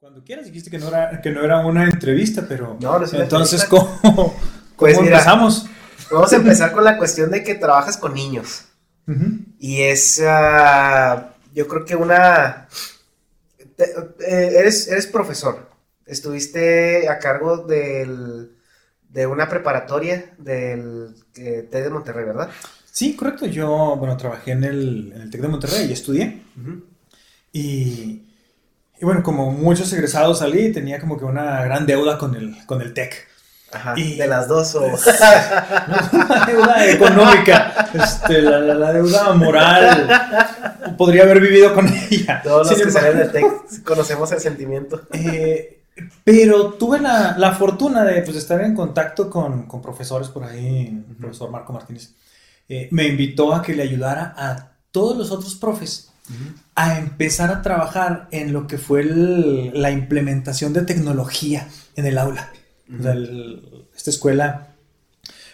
Cuando quieras, dijiste que no era, que no era una entrevista, pero. No, no es una Entonces, entrevista. ¿cómo, Pues cómo mira. empezamos? Vamos a empezar con la cuestión de que trabajas con niños. Y es, ah, yo creo que una... te- eh, eres, eres profesor. Estuviste a cargo del, de una preparatoria del eh, TED de Monterrey, ¿verdad? Sí, correcto. Yo, bueno, trabajé en el, en el TEC de Monterrey y estudié. Y, y bueno, como muchos egresados salí, tenía como que una gran deuda con el, con el TEC. Ajá. Y- De las dos o... La deuda económica, este, la, la- la deuda moral. Podría haber vivido con ella. Todos los Sin que salen del TEC conocemos el sentimiento. Eh, pero tuve la, la fortuna de pues, estar en contacto con, con profesores por ahí, el profesor Marco Martínez. eh, me invitó a que le ayudara a todos los otros profes a empezar a trabajar en lo que fue la implementación de tecnología en el aula. Esta escuela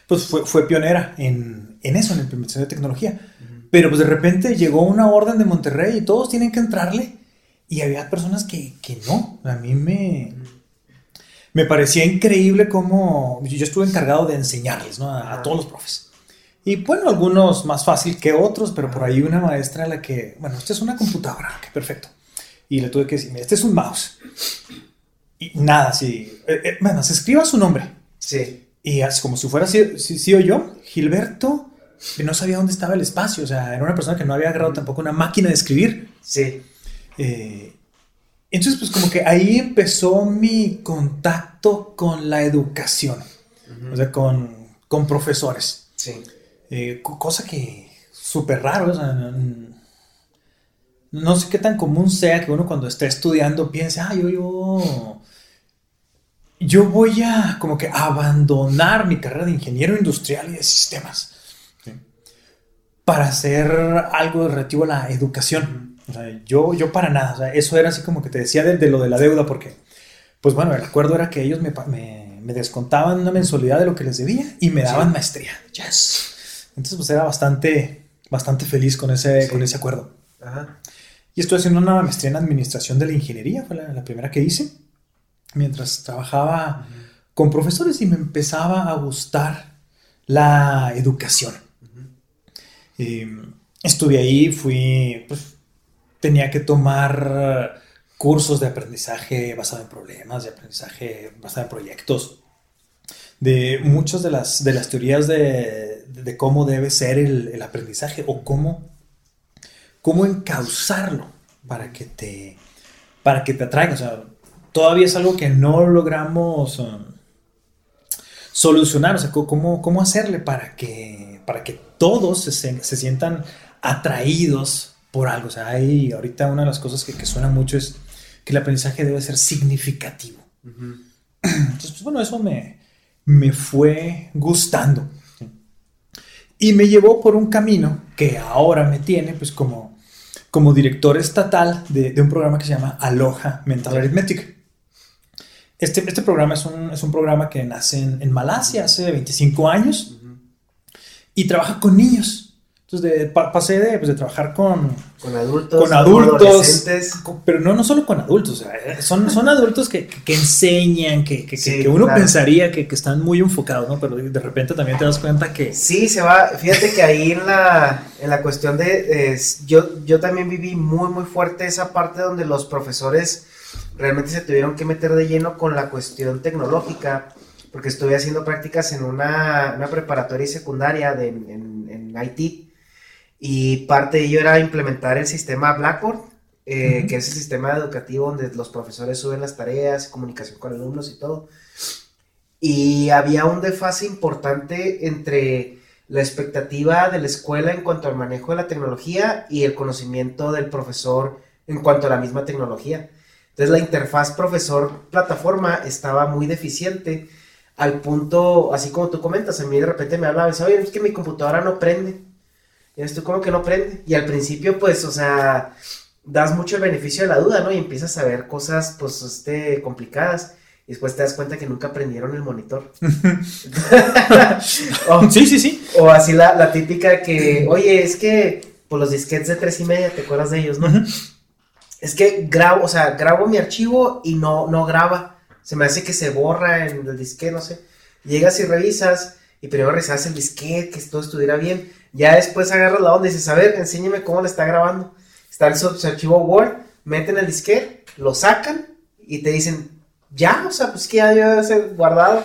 pues, fue, fue pionera en, en eso, en la implementación de tecnología. Pero pues de repente llegó una orden de Monterrey y todos tienen que entrarle. Y había personas que, que no. A mí me, me parecía increíble cómo yo estuve encargado de enseñarles ¿no? a, a todos los profes. Y bueno, algunos más fácil que otros, pero por ahí una maestra a la que, bueno, esta es una computadora, que perfecto. Y le tuve que decir, mira, este es un mouse. Y nada, sí. Eh, eh, bueno, se escriba su nombre. Sí. Y así como si fuera sí, sí, sí o yo, Gilberto que no sabía dónde estaba el espacio. O sea, era una persona que no había agarrado tampoco una máquina de escribir. Sí. Eh, entonces, pues como que ahí empezó mi contacto con la educación. O sea, con, con profesores. Sí. Eh, co- cosa que súper raro. o sea, no, no sé qué tan común sea que uno cuando está estudiando piense, ah, yo, yo, yo voy a como que abandonar mi carrera de ingeniero industrial y de sistemas ¿sí? para hacer algo relativo a la educación. O sea, yo, yo para nada. O sea, eso era así como que te decía de, de lo de la deuda porque, pues bueno, el acuerdo era que ellos me, me descontaban una mensualidad de lo que les debía y me daban maestría. Yes. Entonces, pues era bastante, bastante feliz con ese, Sí. con ese acuerdo. Ajá. Y estoy haciendo una maestría en administración de la ingeniería, fue la, la primera que hice, mientras trabajaba con profesores y me empezaba a gustar la educación. Eh, estuve ahí, fui, pues, tenía que tomar cursos de aprendizaje basado en problemas, de aprendizaje basado en proyectos, de muchas de las, de las teorías de, de cómo debe ser el, el aprendizaje o cómo cómo encauzarlo para que te para que te atraiga. O sea, todavía es algo que no logramos um, solucionar. O sea, cómo, cómo hacerle para que, para que todos se, se- sientan atraídos por algo. O sea, hay ahorita una de las cosas que, que suena mucho es que el aprendizaje debe ser significativo. Entonces, pues bueno, eso me, me fue gustando. Y me llevó por un camino que ahora me tiene, pues como, como director estatal de, de un programa que se llama Aloha Mental Arithmetic. Este, este programa es un, es un programa que nace en, en Malasia hace 25 años y trabaja con niños. Entonces, de- pa- pasé de, pues, de trabajar con, Con adultos. con adultos, con- pero no, no solo con adultos, o sea, son, son adultos que, que- que enseñan, que, que- Sí, uno claro. pensaría que, que están muy enfocados, ¿no? Pero de, de repente también te das cuenta que... Sí, se va. Fíjate que ahí en la, en la cuestión de. yo, yo también viví muy, muy fuerte esa parte donde los profesores realmente se tuvieron que meter de lleno con la cuestión tecnológica, porque estuve haciendo prácticas en una, una preparatoria y secundaria de, en, en IT, y parte de ello era implementar el sistema Blackboard, eh, Ujú. que es el sistema educativo donde los profesores suben las tareas, comunicación con alumnos y todo. Y había un desfase importante entre la expectativa de la escuela en cuanto al manejo de la tecnología y el conocimiento del profesor en cuanto a la misma tecnología. Entonces la interfaz profesor-plataforma estaba muy deficiente al punto, así como tú comentas, a mí de repente me hablaba y decía, oye, es que mi computadora no prende. Y esto como que no prende. Y al principio, pues, o sea, das mucho el beneficio de la duda, ¿no? Y empiezas a ver cosas, pues, este, complicadas. Y después te das cuenta que nunca prendieron el monitor. o, Sí, sí, sí. o así la, la típica que, oye, es que, por los disquetes de tres y media, ¿te acuerdas de ellos, no? Es que grabo, o sea, grabo mi archivo y no, no graba. Se me hace que se borra en el disquete, no sé. Llegas y revisas y primero revisas el disquete, que todo estuviera bien. Ya después agarras la onda y dices, a ver, enséñame cómo le está grabando. Está en su, archivo Word, meten el disquete, lo sacan y te dicen, ya, o sea, pues que ya debe ser guardado.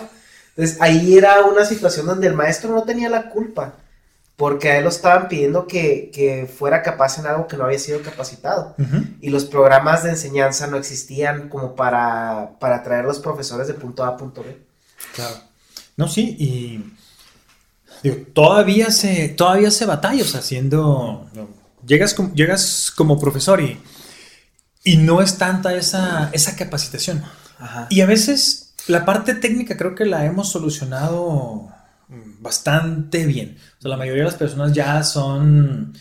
Entonces ahí era una situación donde el maestro no tenía la culpa porque a él lo estaban pidiendo que, fuera capaz en algo que no había sido capacitado. Y los programas de enseñanza no existían como para, para traer los profesores de punto A a punto B. Claro. No, sí, y digo, todavía se, todavía se batalla, o sea, llegas, como, llegas como profesor y, y no es tanta esa, esa capacitación. Y a veces la parte técnica creo que la hemos solucionado bastante bien. O sea, la mayoría de las personas ya son,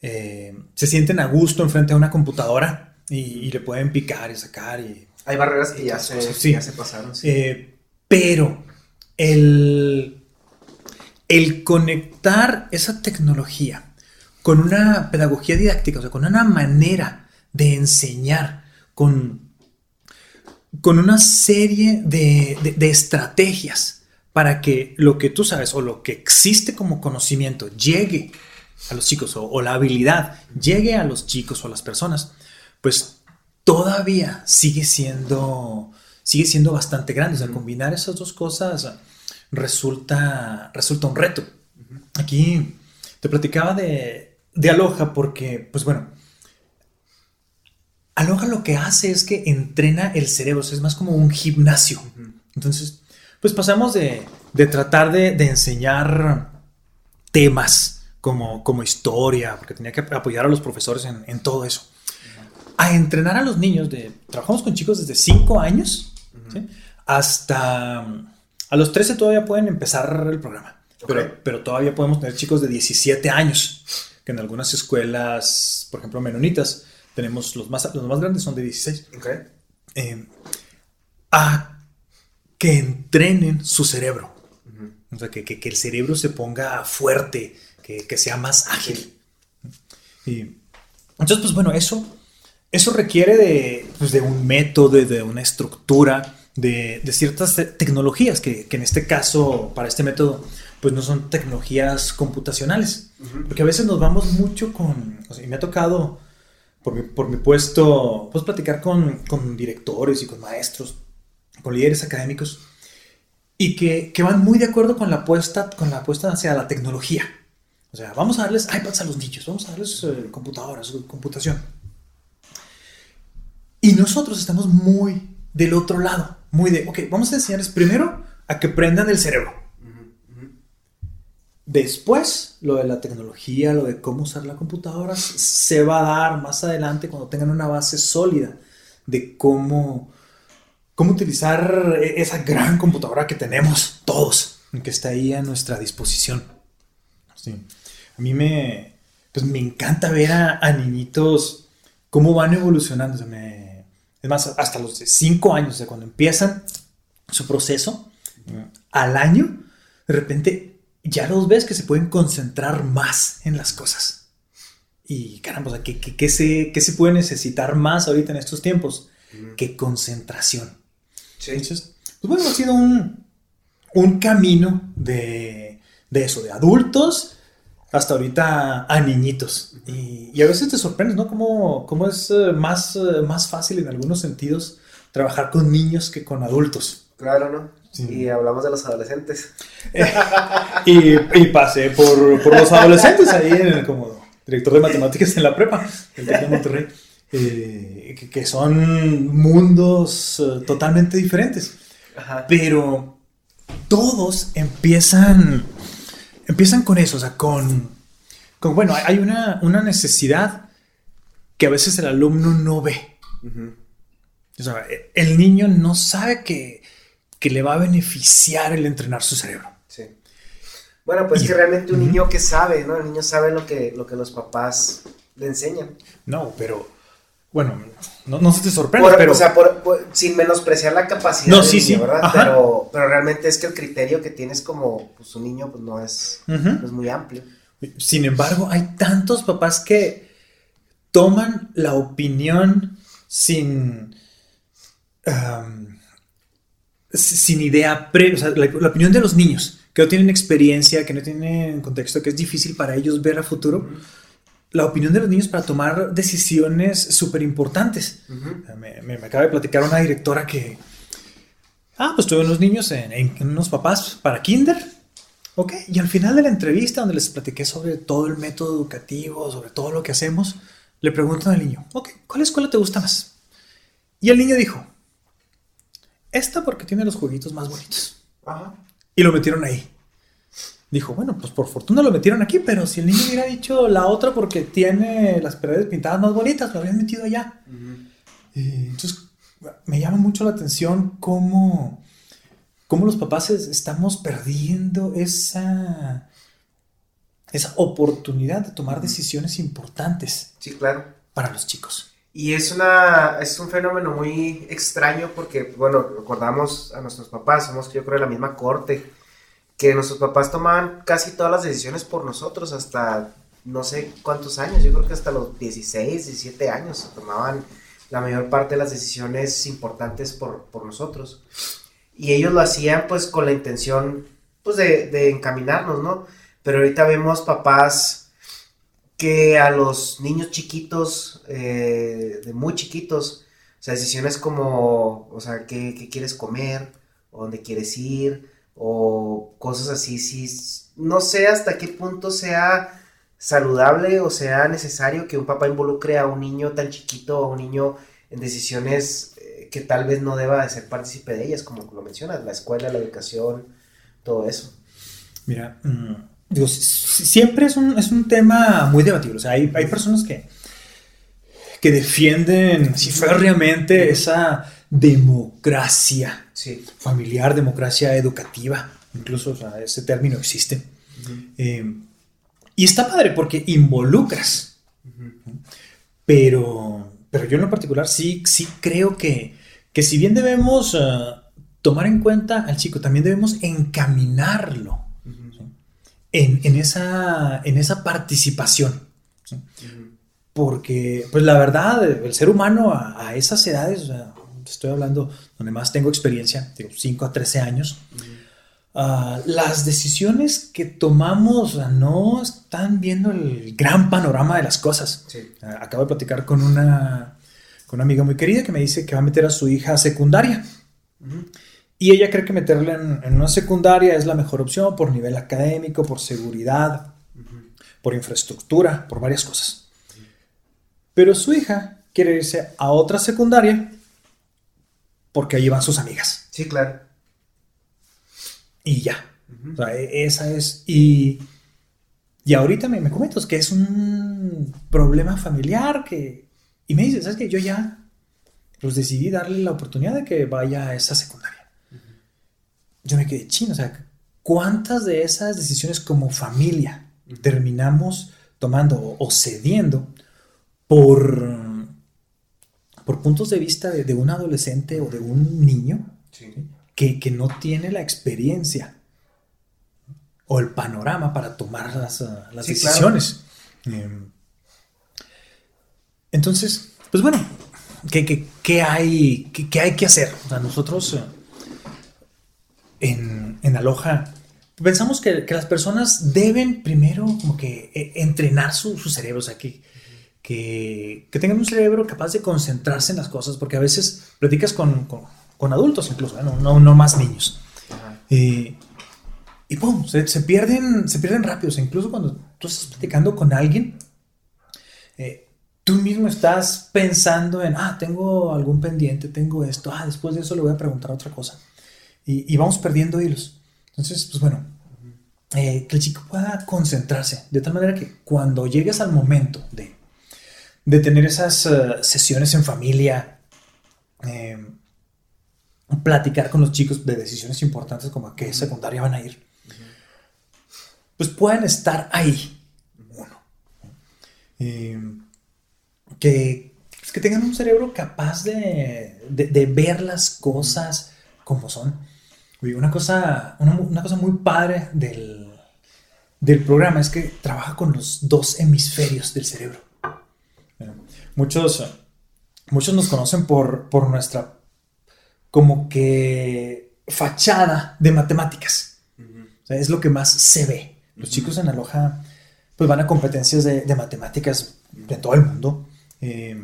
eh, se sienten a gusto enfrente de una computadora y, le pueden picar y sacar. Y, Hay barreras que ya, se, ya se pasaron. Eh, pero el, el conectar esa tecnología con una pedagogía didáctica, o sea, con una manera de enseñar, con, con una serie de, de estrategias para que lo que tú sabes o lo que existe como conocimiento llegue a los chicos o, la habilidad llegue a los chicos o a las personas, pues todavía sigue siendo, sigue siendo bastante grande. O sea, combinar esas dos cosas resulta, resulta un reto. Aquí te platicaba de, de Aloha porque, pues bueno, Aloha lo que hace es que entrena el cerebro, es más como un gimnasio. Entonces, pues pasamos de, tratar de, enseñar temas como, como historia, porque tenía que apoyar a los profesores en, todo eso, a entrenar a los niños. De, trabajamos con chicos desde 5 años hasta a los 13 todavía pueden empezar el programa, pero, pero todavía podemos tener chicos de 17 años, que en algunas escuelas, por ejemplo, menonitas, tenemos los más, los más grandes son de 16. Eh, a que entrenen su cerebro. O sea, que, el cerebro se ponga fuerte, que, sea más ágil. Y entonces, pues bueno, eso, eso requiere de, pues, de un método, de una estructura, de, ciertas tecnologías, que, en este caso, para este método, pues no son tecnologías computacionales. Porque a veces nos vamos mucho con, o sea, y me ha tocado por mi, por mi puesto, pues platicar con, con directores y con maestros con líderes académicos y que, van muy de acuerdo con la apuesta, con la apuesta hacia la tecnología. O sea, vamos a darles iPads a los niños, vamos a darles eh, computadoras, computación. Y nosotros estamos muy del otro lado, muy de, ok, vamos a enseñarles primero a que prendan el cerebro. Después, lo de la tecnología, lo de cómo usar la computadora, se va a dar más adelante cuando tengan una base sólida de cómo cómo utilizar esa gran computadora que tenemos todos, que está ahí a nuestra disposición. A mí me, pues me encanta ver a, niñitos cómo van evolucionando. Es más, hasta los 5 años, de cuando empiezan su proceso, al año, de repente ya los ves que se pueden concentrar más en las cosas. Y caramba, ¿qué, se, se, puede necesitar más ahorita en estos tiempos? Que concentración. Entonces, pues bueno, ha sido un, camino de, eso, de adultos hasta ahorita a niñitos. Y, a veces te sorprendes, ¿no? Cómo, cómo es eh, más, eh, más fácil en algunos sentidos trabajar con niños que con adultos. Claro, ¿no? Y hablamos de los adolescentes. y, pasé por, los adolescentes ahí como director de matemáticas en la prepa, el de Monterrey. Eh, que, son mundos eh, totalmente diferentes. Pero todos empiezan, empiezan con eso, o sea, con, con bueno, hay una, una, necesidad que a veces el alumno no ve. el niño no sabe que, que, le va a beneficiar el entrenar su cerebro. Sí. Bueno, pues que realmente un niño que sabe, ¿no? El niño sabe lo que, lo que los papás le enseñan. No, pero bueno, no, se te sorprende, pero... O sea, sin menospreciar la capacidad no, sí, sí. ¿verdad? Pero, pero, realmente es que el criterio que tienes como pues, un niño pues, no, es, es muy amplio. Sin embargo, hay tantos papás que toman la opinión sin, sin idea pre, o sea, la, opinión de los niños que no tienen experiencia, que no tienen contexto, que es difícil para ellos ver a futuro. La opinión de los niños para tomar decisiones súper importantes. me, me, acaba de platicar una directora que, ah, pues tuve unos niños en, en unos papás para kinder Ok, y al final de la entrevista, donde les platiqué sobre todo el método educativo, sobre todo lo que hacemos, le preguntan al niño, ok, ¿cuál escuela te gusta más? Y el niño dijo, esta porque tiene los jueguitos más bonitos. Ajá. Y lo metieron ahí. Dijo, bueno, pues por fortuna lo metieron aquí, pero si el niño hubiera dicho la otra porque tiene las paredes pintadas más bonitas, lo habrían metido allá. entonces, me llama mucho la atención cómo cómo los papás estamos perdiendo esa, esa oportunidad de tomar decisiones importantes. Sí, claro. Para los chicos. Y es, una, es un fenómeno muy extraño porque, bueno, recordamos a nuestros papás, somos yo creo de la misma corte, que nuestros papás tomaban casi todas las decisiones por nosotros hasta no sé cuántos años, yo creo que hasta los 16, 17 años tomaban la mayor parte de las decisiones importantes por, por nosotros y ellos lo hacían pues con la intención pues de, encaminarnos, ¿no? Pero ahorita vemos papás que a los niños chiquitos, eh, de muy chiquitos, o sea, decisiones como, o sea, ¿qué, quieres comer? ¿O dónde quieres ir? O cosas así, sí, no sé hasta qué punto sea saludable o sea necesario que un papá involucre a un niño tan chiquito, a un niño en decisiones que tal vez no deba de ser partícipe de ellas, como lo mencionas, la escuela, la educación, todo eso. Mira, mm, digo, siempre es un, es un, tema muy debatible. O sea, hay, hay personas que, que defienden si férreamente esa democracia familiar, democracia educativa. Incluso o sea, ese término existe. Eh, y está padre porque involucras. Pero, pero yo en lo particular sí, sí creo que que si bien debemos eh, tomar en cuenta al chico, también debemos encaminarlo en, esa, en esa participación. Porque, pues la verdad, el ser humano a, esas edades, estoy hablando donde más tengo experiencia, digo, 5 a 13 años, ah, las decisiones que tomamos no están viendo el gran panorama de las cosas. Ah, acabo de platicar con una con una amiga muy querida que me dice que va a meter a su hija a secundaria. Y ella cree que meterla en, una secundaria es la mejor opción por nivel académico, por seguridad, por infraestructura, por varias cosas. Pero su hija quiere irse a otra secundaria porque allí van sus amigas. Sí, claro. Y ya. O sea, e, esa es. Y, y ahorita me, me comentas que es un problema familiar que y me dice, ¿sabes qué? Yo ya, pues decidí darle la oportunidad de que vaya a esa secundaria. Yo me quedé chino, o sea, ¿cuántas de esas decisiones como familia terminamos tomando o cediendo por, por puntos de vista de, un adolescente o de un niño que, no tiene la experiencia o el panorama para tomar las, decisiones? Em, entonces, pues bueno, ¿qué, hay, qué, hay que hacer? O sea, nosotros eh, en, en Aloha pensamos que, las personas deben primero como que eh, entrenar su, cerebro, o sea, que, que, tengan un cerebro capaz de concentrarse en las cosas, porque a veces platicas con, adultos incluso, ¿eh? no, no, más niños. y pum, se, pierden, se pierden rápido, incluso cuando tú estás platicando con alguien, tú mismo estás pensando en, ah, tengo algún pendiente, tengo esto, ah, después de eso le voy a preguntar otra cosa. Y, vamos perdiendo hilos. Entonces, pues bueno, eh, que el chico pueda concentrarse, de tal manera que cuando llegues al momento de, de tener esas eh, sesiones en familia, eh, platicar con los chicos de decisiones importantes como a qué secundaria van a ir, pues puedan estar ahí, uno que, pues, que tengan un cerebro capaz de, de, ver las cosas como son. una cosa, una, cosa muy padre del, del, programa es que trabaja con los dos hemisferios del cerebro. Muchos muchos nos conocen por, por nuestra como que fachada de matemáticas. O sea, es lo que más se ve. Los chicos en Aloha pues van a competencias de, de matemáticas de todo el mundo. Eh,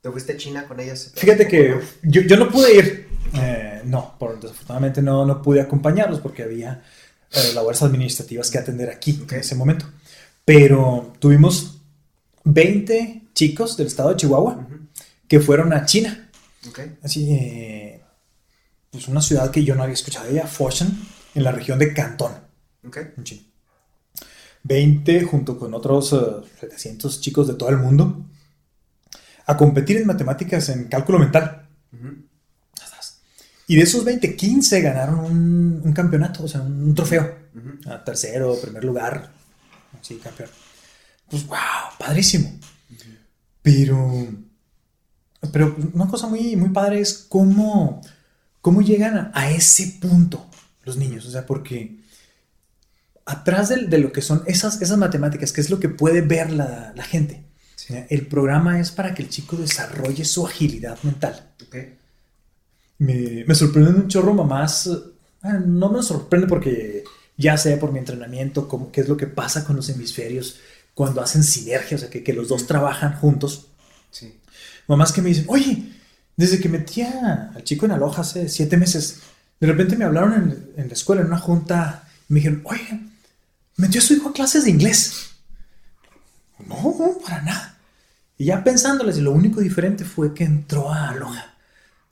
¿Te fuiste a China con ellas? fíjate que yo, yo no pude ir. Eh, no, por, desafortunadamente no, no pude acompañarlos porque había eh, labores administrativas que atender aquí en ese momento. Pero tuvimos 20 chicos del estado de Chihuahua que fueron a China. Ok. Así, eh, pues una ciudad que yo no había escuchado de ella, Foshan, en la región de Cantón, Ok. en China. 20 junto con otros eh, 700 chicos de todo el mundo a competir en matemáticas en cálculo mental. Ujú. Y de esos 20, 15 ganaron un, un campeonato, o sea, un trofeo. Ujú. A tercero, primer lugar. Sí, campeón. Pues, wow, padrísimo. Pero, pero una cosa muy, muy padre es cómo, cómo llegan a, a ese punto los niños. O sea, porque atrás de, de lo que son esas, esas matemáticas, que es lo que puede ver la, la gente, Sí. el programa es para que el chico desarrolle su agilidad mental. Me, me sorprenden un chorro mamás. eh, No me sorprende porque ya sé por mi entrenamiento cómo, qué es lo que pasa con los hemisferios cuando hacen sinergia, o sea, que, que los dos trabajan juntos. Sí. Mamás que me dicen, oye, desde que metí a- al chico en Aloha hace siete meses, de repente me hablaron en, en la escuela, en una junta, y me dijeron, oye, metió a su hijo a clases de inglés. No, para nada. Y ya pensándoles, lo único diferente fue que entró a Aloha.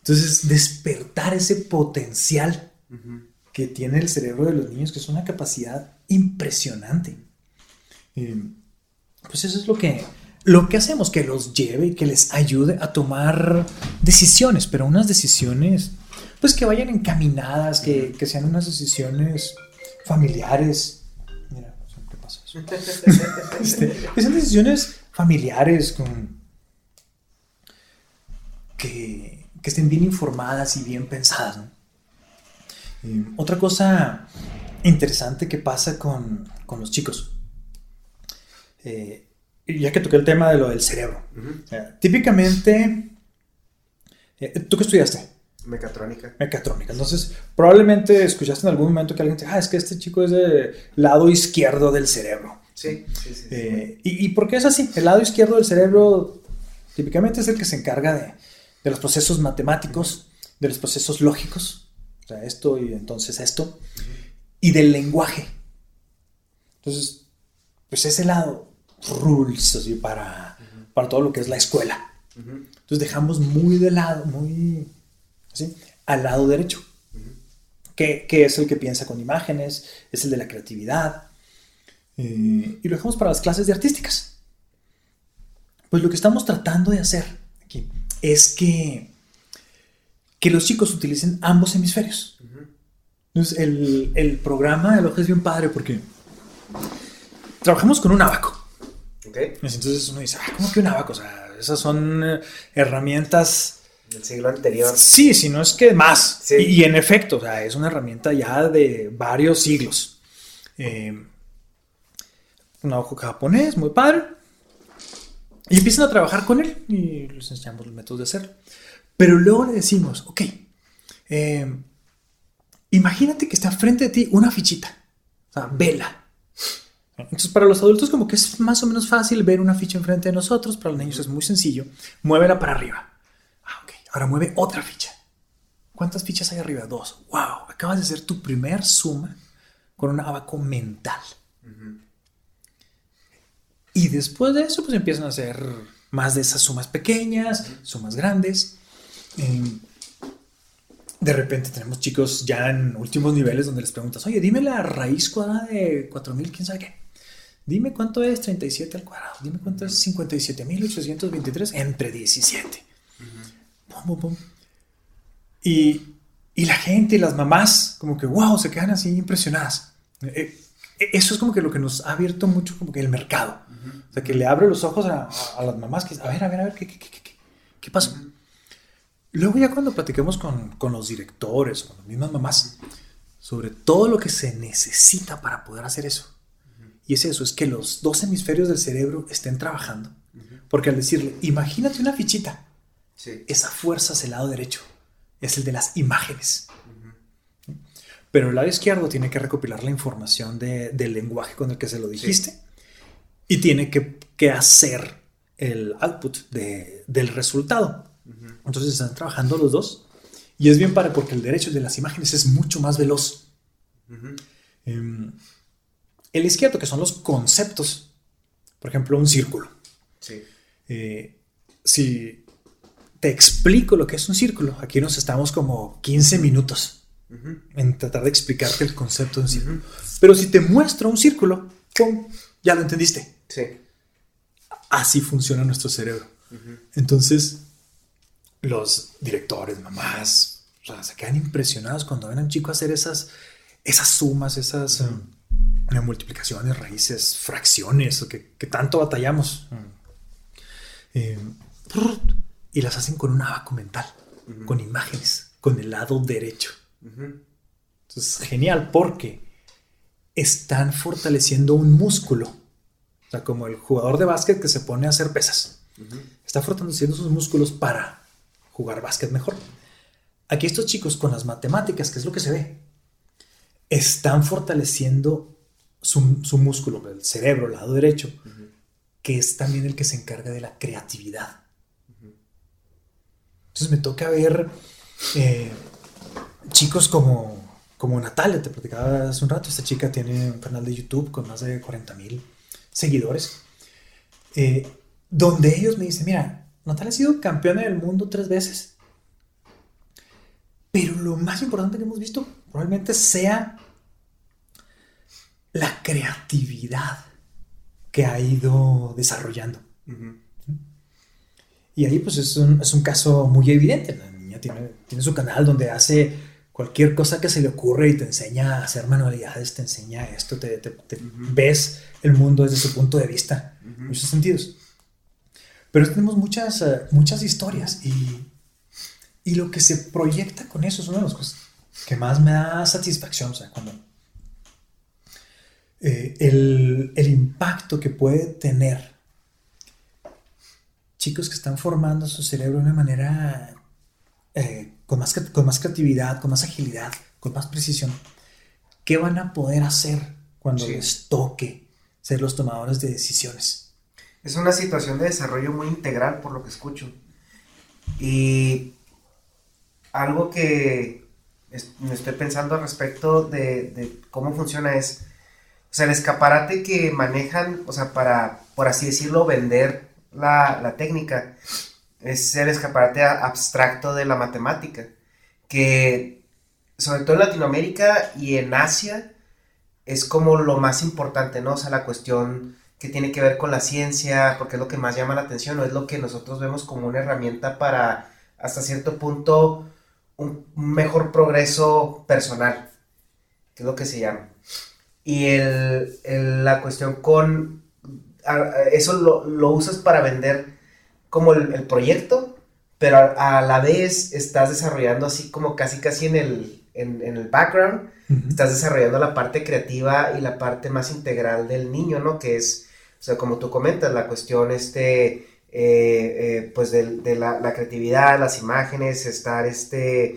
Entonces, despertar ese potencial que tiene el cerebro de los niños, que es una capacidad impresionante. Eh, pues eso es lo que, lo que hacemos, que los lleve y que les ayude a tomar decisiones, pero unas decisiones, pues que vayan encaminadas, que, que sean unas decisiones familiares. Mira, siempre pasa eso. Este, que sean decisiones familiares con que, que estén bien informadas y bien pensadas. ¿no? Otra cosa interesante que pasa con, con los chicos, eh, ya que toqué el tema de lo del cerebro, eh, típicamente, eh, ¿tú qué estudiaste? Mecatrónica. Mecatrónica. Entonces, probablemente escuchaste en algún momento que alguien te dice, ah, es que este chico es del lado izquierdo del cerebro. Sí, sí, sí. sí. Eh, ¿y, y por qué es así? El lado izquierdo del cerebro típicamente es el que se encarga de, de los procesos matemáticos, de los procesos lógicos, o sea, esto y entonces esto, y del lenguaje. Entonces, pues ese lado rules así para, para todo lo que es la escuela. Entonces dejamos muy de lado, muy así, al lado derecho, que, que es el que piensa con imágenes, es el de la creatividad, eh, y lo dejamos para las clases de artísticas. Pues lo que estamos tratando de hacer aquí es que, que los chicos utilicen ambos hemisferios. Entonces el, el programa de es bien padre porque trabajamos con un abaco. Entonces uno dice, ah, ¿cómo que un abaco? O sea, esas son eh, herramientas Del siglo anterior. Sí, si no es que más. Sí. Y, y en efecto, o sea, es una herramienta ya de varios siglos. Eh, un abajo japonés, muy padre. Y empiezan a trabajar con él y les enseñamos los métodos de hacerlo. Pero luego le decimos, ok, eh, imagínate que está frente de ti una fichita, o sea, vela. Entonces, para los adultos, como que es más o menos fácil ver una ficha enfrente de nosotros. Para los niños es muy sencillo. Muévela para arriba. Ah, ok. Ahora mueve otra ficha. ¿Cuántas fichas hay arriba? Dos. Wow. Acabas de hacer tu primer suma con un abaco mental. Y después de eso, pues empiezan a hacer más de esas sumas pequeñas, sumas grandes. Eh, de repente tenemos chicos ya en últimos niveles donde les preguntas, oye, dime la raíz cuadrada de 4000, quién sabe qué. Dime cuánto es 37 al cuadrado. Dime cuánto es 57.823 entre 17. Pum, pum, pum. Y, y la gente y las mamás, como que, wow, se quedan así impresionadas. Eh, eh, eso es como que lo que nos ha abierto mucho como que el mercado. O sea, que le abre los ojos a, a las mamás que, a ver, a ver, a ver, ¿qué, qué, qué, qué, qué pasó? Luego ya cuando platiquemos con, con los directores con las mismas mamás sobre todo lo que se necesita para poder hacer eso. Y es eso, es que los dos hemisferios del cerebro estén trabajando. Porque al decirle, imagínate una fichita, esa fuerza es el lado derecho, es el de las imágenes. Pero el lado izquierdo tiene que recopilar la información del lenguaje con el que se lo dijiste y tiene que, hacer el output del resultado. Entonces están trabajando los dos y es bien para porque el derecho de las imágenes es mucho más veloz. El izquierdo, que son los conceptos, por ejemplo, un círculo. Eh, si te explico lo que es un círculo, aquí nos estamos como 15 minutos en tratar de explicarte el concepto de un círculo. Pero si te muestro un círculo, ¡pum! Ya lo entendiste. Sí. Así funciona nuestro cerebro. Entonces, los directores, mamás, se quedan impresionados cuando ven a un chico hacer esas, esas sumas, esas multiplicaciones, raíces, fracciones, que, que tanto batallamos. Em, y las hacen con un abaco mental, con imágenes, con el lado derecho. Entonces, genial porque están fortaleciendo un músculo. O sea, como el jugador de básquet que se pone a hacer pesas. Está fortaleciendo sus músculos para jugar básquet mejor. Aquí estos chicos con las matemáticas, que es lo que se ve, están fortaleciendo su, músculo, el cerebro, el lado derecho, que es también el que se encarga de la creatividad. Entonces me toca ver eh, chicos como, como Natalia, te platicaba hace un rato, esta chica tiene un canal de YouTube con más de 40 mil seguidores, eh, donde ellos me dicen, mira, Natalia ha sido campeona del mundo tres veces, pero lo más importante que hemos visto probablemente sea la creatividad que ha ido desarrollando. Y ahí pues es un, es un, caso muy evidente. La niña tiene, tiene su canal donde hace cualquier cosa que se le ocurre y te enseña a hacer manualidades, te enseña esto, te, ves el mundo desde su punto de vista, en muchos sentidos. Pero tenemos muchas, eh, muchas historias y, y, lo que se proyecta con eso es una de las cosas que más me da satisfacción, o sea, cuando eh, el, el impacto que puede tener chicos que están formando su cerebro de una manera eh, con, más, con más creatividad, con más agilidad, con más precisión, ¿qué van a poder hacer cuando les toque ser los tomadores de decisiones? Es una situación de desarrollo muy integral, por lo que escucho. Y algo que me estoy pensando al respecto de, cómo funciona es, o sea, el escaparate que manejan, o sea, para, por así decirlo, vender la, la técnica, es el escaparate abstracto de la matemática, que sobre todo en Latinoamérica y en Asia es como lo más importante, ¿no? O sea, la cuestión que tiene que ver con la ciencia, porque es lo que más llama la atención, o es lo que nosotros vemos como una herramienta para, hasta cierto punto, un mejor progreso personal, que es lo que se llama. Y el, la cuestión con, eso lo, lo usas para vender como el, proyecto, pero a, la vez estás desarrollando así como casi casi en el, en, el background, estás desarrollando la parte creativa y la parte más integral del niño, ¿no? Que es, o sea, como tú comentas, la cuestión este, eh, eh, pues de, la, creatividad, las imágenes, estar este,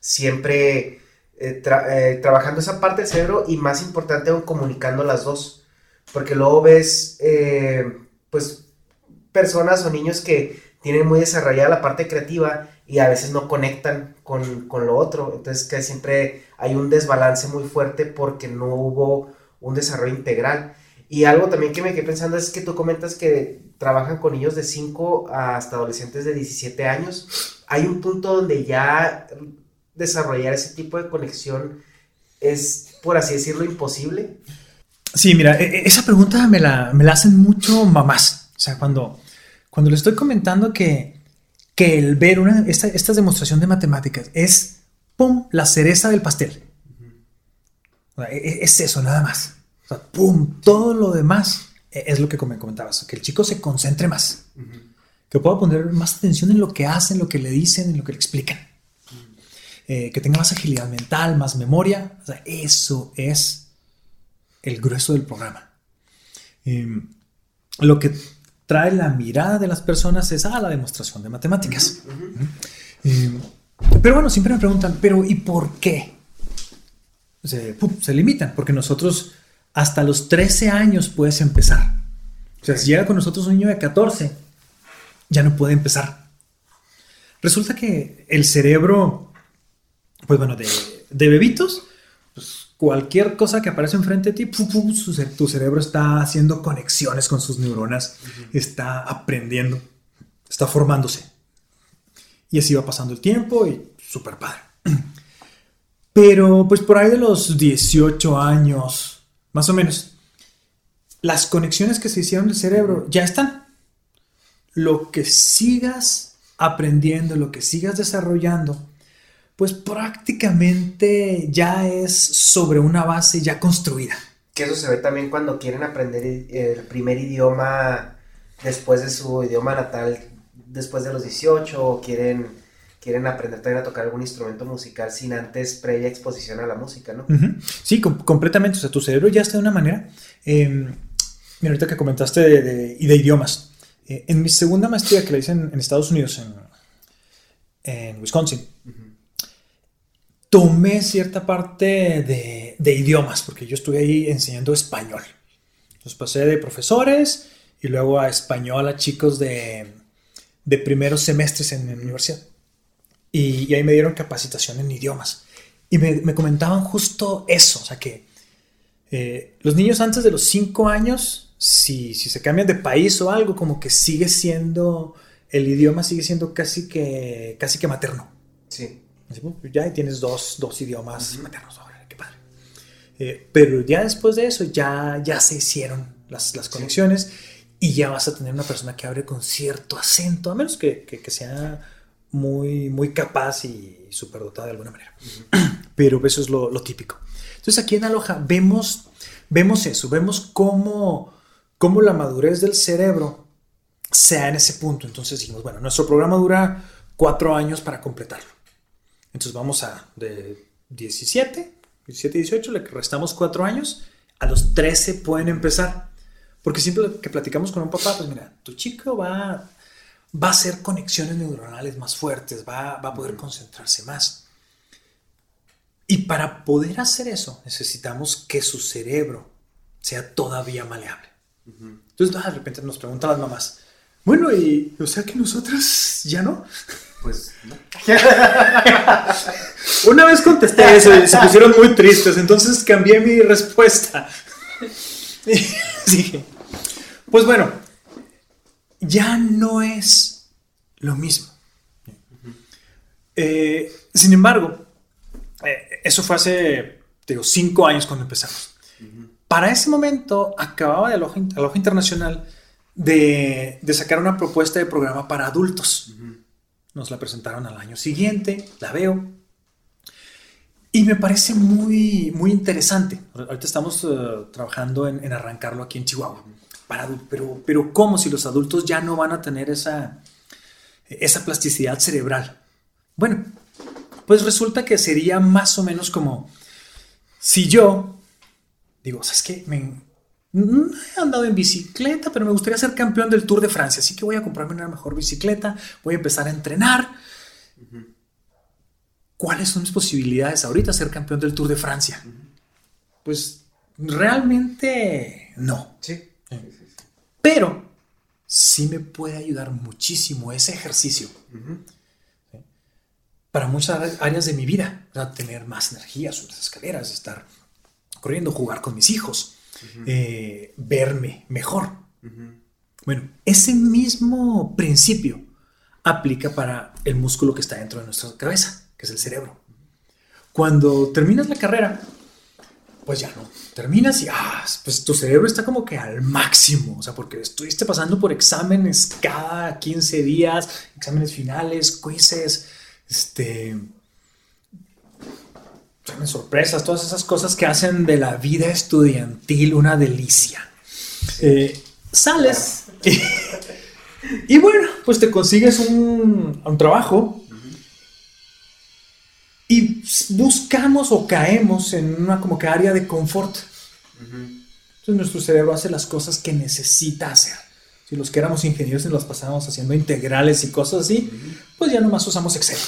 siempre eh, trabajando esa parte del cerebro y más importante aún comunicando las dos, porque luego ves, pues, personas o niños que tienen muy desarrollada la parte creativa y a veces no conectan con, lo otro. Entonces que siempre hay un desbalance muy fuerte porque no hubo un desarrollo integral. Y algo también que me quedé pensando es que tú comentas que trabajan con niños de 5 hasta adolescentes de 17 años. Hay un punto donde ya desarrollar ese tipo de conexión es, por así decirlo, imposible. Sí, mira, e, e, esa pregunta me la, me la hacen mucho mamás. O sea, cuando, cuando le estoy comentando que, que el ver una, esta, esta demostración de matemáticas es, ¡pum!, la cereza del pastel. E, es eso, nada más. O sea, ¡pum!, todo lo demás es lo que me comentabas, que el chico se concentre más, que pueda poner más atención en lo que hacen, en lo que le dicen, en lo que le explican. Eh, que tenga más agilidad mental, más memoria. O sea, eso es el grueso del programa. Em, lo que trae la mirada de las personas es a la demostración de matemáticas. Eh, pero bueno, siempre me preguntan, pero ¿y por qué? Se, se, limitan, porque nosotros hasta los 13 años puedes empezar. O sea, si llega con nosotros un niño de 14, ya no puede empezar. Resulta que el cerebro, pues bueno, de, de bebitos, pues cualquier cosa que aparece enfrente de ti, tu cerebro está haciendo conexiones con sus neuronas, está aprendiendo, está formándose. Y así va pasando el tiempo y súper padre. Pero pues por ahí de los 18 años, más o menos, las conexiones que se hicieron en el cerebro ya están. Lo que sigas aprendiendo, lo que sigas desarrollando, pues prácticamente ya es sobre una base ya construida. Que eso se ve también cuando quieren aprender el primer idioma después de su idioma natal, después de los 18, o quieren, quieren aprender también a tocar algún instrumento musical sin antes previa exposición a la música, ¿no? Sí, completamente. O sea, tu cerebro ya está de una manera. Em, mira, ahorita que comentaste de, y de idiomas. Eh, en mi segunda maestría que la hice en, Estados Unidos, en, Wisconsin, tomé cierta parte de, idiomas, porque yo estuve ahí enseñando español. Los pasé de profesores y luego a español a chicos de, primeros semestres en la universidad. Y, ahí me dieron capacitación en idiomas. Y me, comentaban justo eso, o sea que eh, los niños antes de los 5 años, si, si se cambian de país o algo, como que sigue siendo, el idioma sigue siendo casi que, casi que materno. Sí. Pues, ya tienes dos, dos idiomas maternos, qué padre. Eh, pero ya después de eso ya, ya se hicieron las, las conexiones y ya vas a tener una persona que hable con cierto acento, a menos que, que, sea muy, muy capaz y superdotada de alguna manera. Pero eso es lo, lo, típico. Entonces aquí en Aloha vemos, vemos eso, vemos cómo, cómo la madurez del cerebro sea en ese punto. Entonces dijimos, bueno, nuestro programa dura cuatro años para completarlo. Entonces vamos a de 17, 17, 18, le restamos 4 años, a los 13 pueden empezar. Porque siempre que platicamos con un papá, pues mira, tu chico va, va a hacer conexiones neuronales más fuertes, va, va a poder concentrarse más. Y para poder hacer eso, necesitamos que su cerebro sea todavía maleable. Entonces, de repente nos preguntan las mamás, bueno, y o sea que nosotras ya no. Pues no. Una vez contesté eso y se pusieron muy tristes, entonces cambié mi respuesta. dije, pues bueno, ya no es lo mismo. Eh, sin embargo, eh, eso fue hace, digo, cinco años cuando empezamos. Para ese momento acababa de Aloha, Internacional de, de, sacar una propuesta de programa para adultos. Nos la presentaron al año siguiente, la veo. Y me parece muy, muy interesante. Ahorita estamos eh, trabajando en, arrancarlo aquí en Chihuahua. Para, pero, pero ¿cómo si los adultos ya no van a tener esa, esa plasticidad cerebral? Bueno, pues resulta que sería más o menos como si yo digo, ¿sabes qué? Me, no he andado en bicicleta, pero me gustaría ser campeón del Tour de Francia, así que voy a comprarme una mejor bicicleta, voy a empezar a entrenar. ¿Cuáles son mis posibilidades ahorita ser campeón del Tour de Francia? Pues realmente no. Sí. Pero sí me puede ayudar muchísimo ese ejercicio para muchas áreas de mi vida. tener más energía, subir las escaleras, estar corriendo, jugar con mis hijos. Eh, verme mejor. Bueno, ese mismo principio aplica para el músculo que está dentro de nuestra cabeza, que es el cerebro. Cuando terminas la carrera, pues ya no, terminas y ah, pues tu cerebro está como que al máximo, o sea, porque estuviste pasando por exámenes cada 15 días, exámenes finales, quizzes, este, sorpresas, todas esas cosas que hacen de la vida estudiantil una delicia. Eh, sales y, bueno, pues te consigues un, trabajo y buscamos o caemos en una como que área de confort. Entonces nuestro cerebro hace las cosas que necesita hacer. Si los que éramos ingenieros y los pasábamos haciendo integrales y cosas así, pues ya nomás usamos Excel.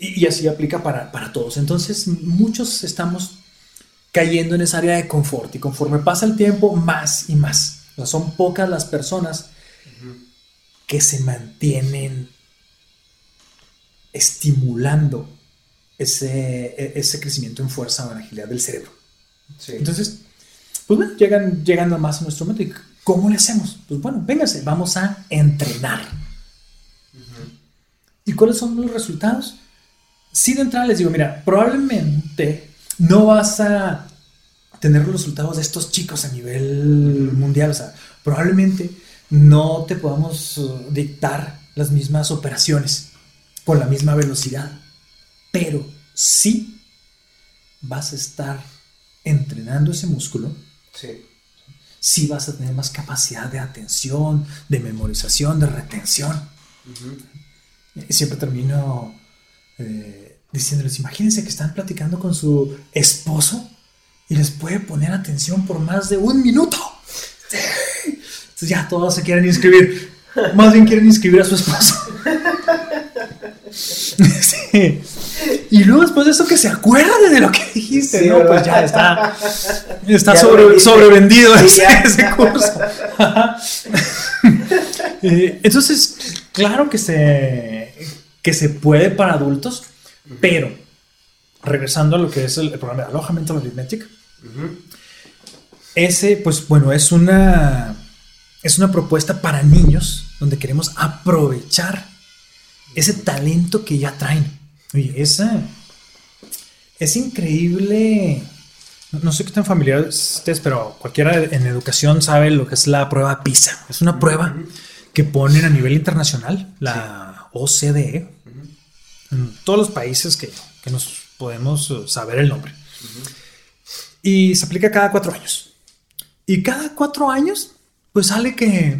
Y, y, así aplica para, para todos. Entonces, muchos estamos cayendo en esa área de confort y conforme pasa el tiempo, más y más. O sea, son pocas las personas que se mantienen estimulando ese, e, ese crecimiento en fuerza o en agilidad del cerebro. Entonces, pues bueno, llegan, llegando más a nuestro método. ¿Cómo le hacemos? Pues bueno, véngase, vamos a entrenar. ¿Y cuáles son los resultados? Si de entrada les digo, mira, probablemente no vas a tener los resultados de estos chicos a nivel mundial. O sea, probablemente no te podamos uh, dictar las mismas operaciones con la misma velocidad, pero sí vas a estar entrenando ese músculo. Sí. Sí vas a tener más capacidad de atención, de memorización, de retención. Siempre termino eh, diciéndoles, imagínense que están platicando con su esposo y les puede poner atención por más de un minuto. Entonces ya todos se quieren inscribir. Más bien quieren inscribir a su esposo. Y luego después de eso que se acuerde de lo que dijiste, ¿no? Pues ya está, está sobrevendido ese, curso. Eh, entonces, claro que se, que se puede para adultos, pero regresando a lo que es el, programa de alojamiento Arithmetic, ese, pues bueno, es una, es una propuesta para niños donde queremos aprovechar ese talento que ya traen. Oye, esa es increíble. No, sé qué tan familiar estés, pero cualquiera en educación sabe lo que es la prueba PISA. Es una prueba que ponen a nivel internacional, la OCDE, en todos los países que, que, nos podemos saber el nombre. Y se aplica cada cuatro años. Y cada cuatro años, pues sale que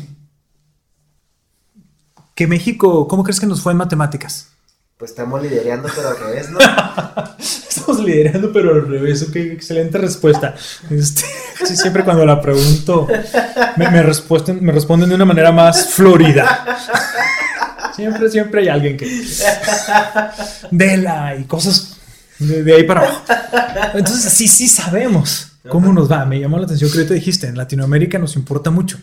que México, ¿cómo crees que nos fue en matemáticas? Pues estamos liderando, pero al revés, ¿no? estamos liderando, pero al revés. Ok, excelente respuesta. Este, siempre cuando la pregunto, me, me, responden, me responden de una manera más florida. Siempre, siempre hay alguien que. Vela y cosas de, ahí para abajo. Entonces, así sí sabemos cómo nos va. Me llamó la atención que ahorita dijiste: en Latinoamérica nos importa mucho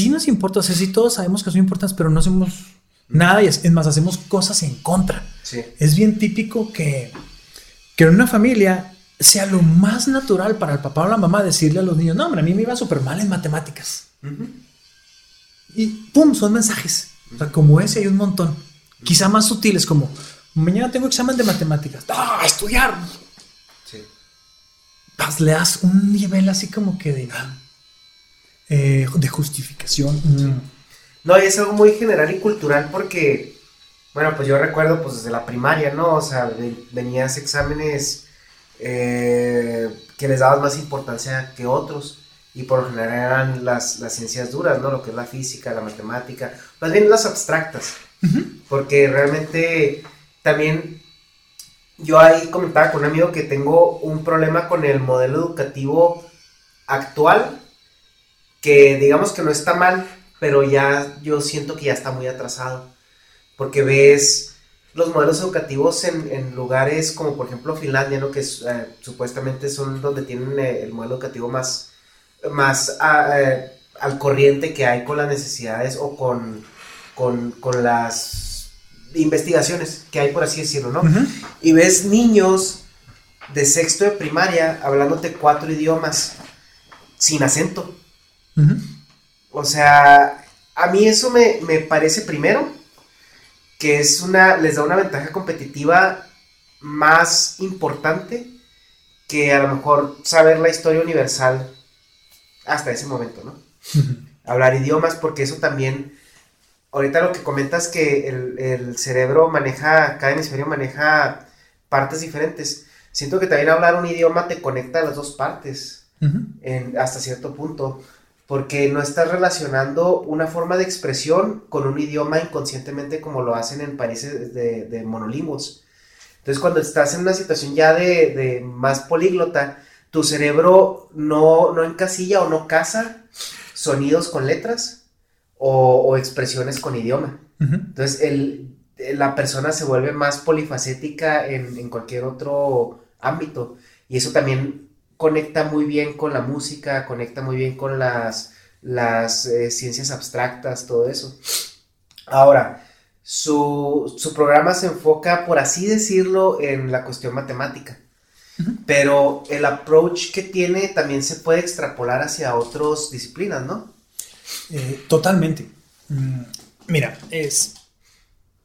sí nos importa, o sea, sí todos sabemos que son importantes, pero no hacemos nada y es, más, hacemos cosas en contra. Es bien típico que, que en una familia sea lo más natural para el papá o la mamá decirle a los niños, no, hombre, a mí me iba súper mal en matemáticas. Y pum, son mensajes. O sea, como ese hay un montón. Quizá más sutiles, como, mañana tengo examen de matemáticas. ¡Ah, estudiar! Sí. Pues le das un nivel así como que de... Eh, de justificación. Mm. No, y es algo muy general y cultural porque, bueno, pues yo recuerdo pues desde la primaria, ¿no? O sea, venías exámenes eh, que les dabas más importancia que otros y por lo general eran las, las, ciencias duras, ¿no? Lo que es la física, la matemática, más bien las abstractas, porque realmente también yo ahí comentaba con un amigo que tengo un problema con el modelo educativo actual que digamos que no está mal, pero ya yo siento que ya está muy atrasado, porque ves los modelos educativos en, lugares como por ejemplo Finlandia, ¿no? que eh, supuestamente son donde tienen eh, el modelo educativo más, más ah, eh, al corriente que hay con las necesidades o con, con, las investigaciones que hay, por así decirlo, ¿no? Y ves niños de sexto de primaria hablándote cuatro idiomas sin acento. O sea, a mí eso me, parece primero que es una, les da una ventaja competitiva más importante que a lo mejor saber la historia universal hasta ese momento, ¿no? Hablar idiomas, porque eso también, ahorita lo que comentas que el, cerebro maneja, cada hemisferio maneja partes diferentes. Siento que también hablar un idioma te conecta a las dos partes, en, hasta cierto punto porque no estás relacionando una forma de expresión con un idioma inconscientemente como lo hacen en países de, de monolingües. Entonces, cuando estás en una situación ya de, más políglota, tu cerebro no, no encasilla o no casa sonidos con letras o, expresiones con idioma. Entonces, el, la persona se vuelve más polifacética en, cualquier otro ámbito. Y eso también conecta muy bien con la música, conecta muy bien con las, las eh, ciencias abstractas, todo eso. Ahora, su, su, programa se enfoca, por así decirlo, en la cuestión matemática. Pero el approach que tiene también se puede extrapolar hacia otras disciplinas, ¿no? Eh, totalmente. Mm, mira, es.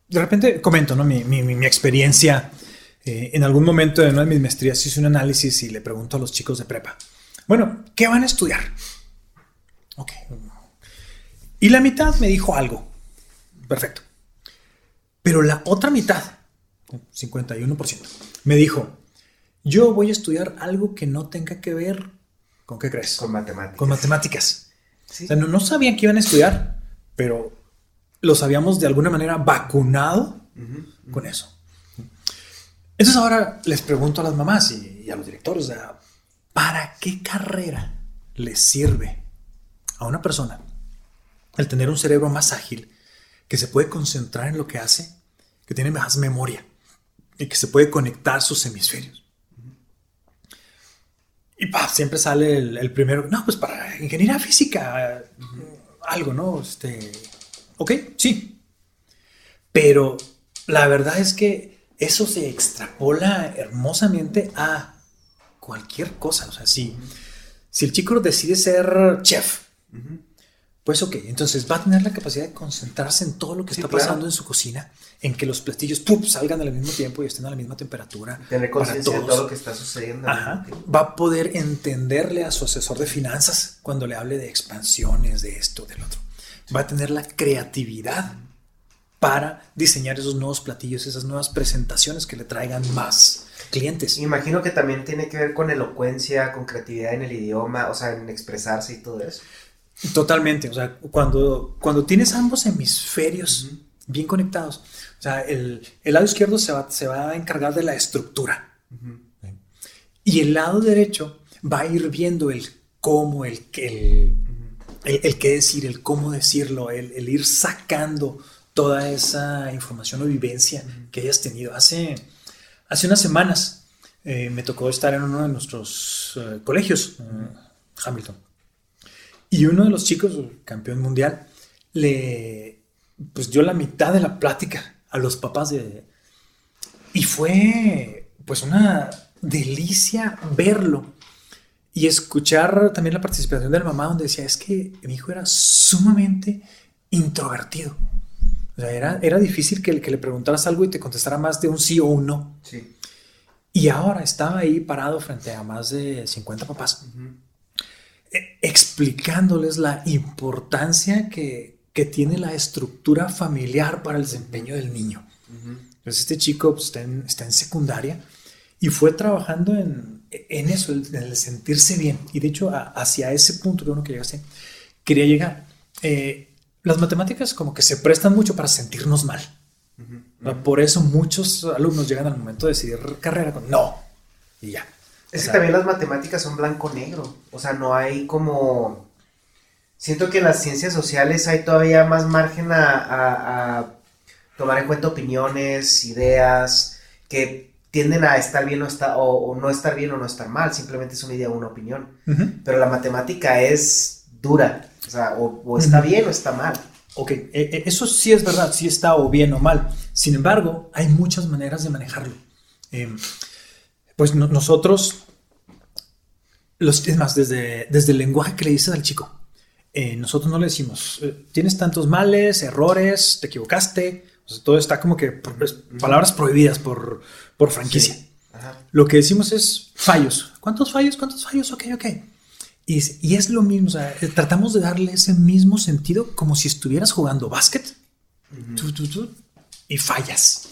De repente comento, ¿no? Mi, mi, experiencia. Eh, en algún momento de una de mis maestrías hice un análisis y le pregunto a los chicos de prepa: Bueno, ¿qué van a estudiar? Ok. Y la mitad me dijo algo. Perfecto. Pero la otra mitad, 51%, me dijo, yo voy a estudiar algo que no tenga que ver con qué crees. Con matemáticas. Con matemáticas. O sea, no, sabían que iban a estudiar, pero los habíamos de alguna manera vacunado con eso. Entonces ahora les pregunto a las mamás y, a los directores, ¿para qué carrera les sirve a una persona el tener un cerebro más ágil, que se puede concentrar en lo que hace, que tiene más memoria y que se puede conectar sus hemisferios? Y siempre sale el, primero, no, pues para ingeniería física, algo, ¿no? Este, ok, sí. Pero la verdad es que eso se extrapola hermosamente a cualquier cosa. O sea, si, si el chico decide ser chef, pues ok, entonces va a tener la capacidad de concentrarse en todo lo que está pasando en su cocina, en que los platillos salgan al mismo tiempo y estén a la misma temperatura. Tener conciencia de todo lo que está sucediendo. Va a poder entenderle a su asesor de finanzas cuando le hable de expansiones, de esto, del otro. Va a tener la creatividad para diseñar esos nuevos platillos, esas nuevas presentaciones que le traigan más clientes. Imagino que también tiene que ver con elocuencia, con creatividad en el idioma, o sea, en expresarse y todo eso. Totalmente, o sea, cuando, cuando tienes ambos hemisferios bien conectados, o sea, el, lado izquierdo se va, se va, a encargar de la estructura. Y el lado derecho va a ir viendo el cómo, el, el, el, qué decir, el cómo decirlo, el, ir sacando toda esa información o vivencia que hayas tenido. Hace, hace unas semanas eh, me tocó estar en uno de nuestros eh, colegios, eh, Hamilton. Y uno de los chicos, campeón mundial, le pues dio la mitad de la plática a los papás de... Y fue pues una delicia verlo y escuchar también la participación de la mamá donde decía, es que mi hijo era sumamente introvertido. O sea, era, era difícil que, que le preguntaras algo y te contestara más de un sí o un no. Sí. Y ahora estaba ahí parado frente a más de 50 papás explicándoles la importancia que, tiene la estructura familiar para el desempeño del niño. Entonces este chico pues, está, en, secundaria y fue trabajando en, eso, en el sentirse bien. Y de hecho hacia ese punto que uno quería, quería llegar. Eh, las matemáticas como que se prestan mucho para sentirnos mal. Por eso muchos alumnos llegan al momento de decidir carrera con no y ya. Es que también las matemáticas son blanco-negro. O sea, no hay como. Siento que en las ciencias sociales hay todavía más margen a, tomar en cuenta opiniones, ideas, que tienden a estar bien o, está, o, no estar bien o no estar mal. Simplemente es una idea o una opinión. Pero la matemática es dura. O sea, o, está bien o está mal. Ok, e, e, eso sí es verdad, sí está o bien o mal. Sin embargo, hay muchas maneras de manejarlo. Em, pues nosotros los, es más, desde, desde el lenguaje que le dices al chico, eh, nosotros no le decimos, eh, tienes tantos males, errores, te equivocaste, todo está como que palabras prohibidas por, por franquicia. Lo que decimos es fallos. ¿Cuántos fallos? ¿Cuántos fallos? Ok, ok. Y, y es lo mismo, eh, tratamos de darle ese mismo sentido como si estuvieras jugando básquet y fallas.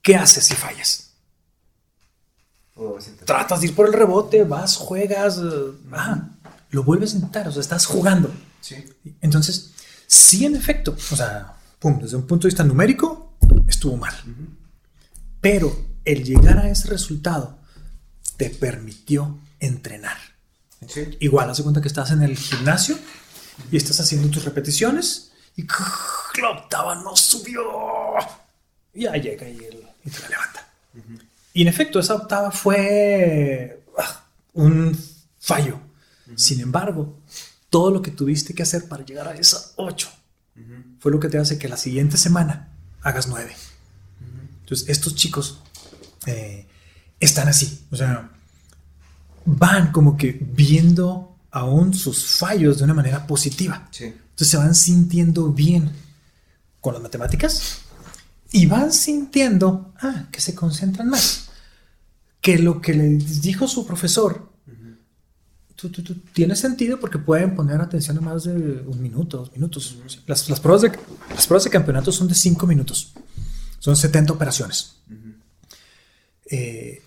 ¿Qué haces si fallas? Tratas de ir por el rebote, vas, juegas, eh, lo vuelves a intentar, o sea, estás jugando. Entonces, sí, en efecto, o sea, pum, desde un punto de vista numérico, estuvo mal. Pero el llegar a ese resultado te permitió entrenar. Sí. Igual, haz de cuenta que estás en el gimnasio y estás haciendo tus repeticiones y la octava no subió. Y ya llega y, y te la levanta. Y en efecto, esa octava fue ah, un fallo. Sin embargo, todo lo que tuviste que hacer para llegar a esa 8 fue lo que te hace que la siguiente semana hagas 9. Entonces, estos chicos eh, están así. O sea, van como que viendo aún sus fallos de una manera positiva. Sí. Entonces se van sintiendo bien con las matemáticas y van sintiendo ah, que se concentran más. Que lo que les dijo su profesor tú- tú- tú- tiene sentido porque pueden poner atención a más de un minuto, dos minutos. Las, las pruebas de, las pruebas de campeonato son de cinco minutos. Son 70 operaciones. Eh,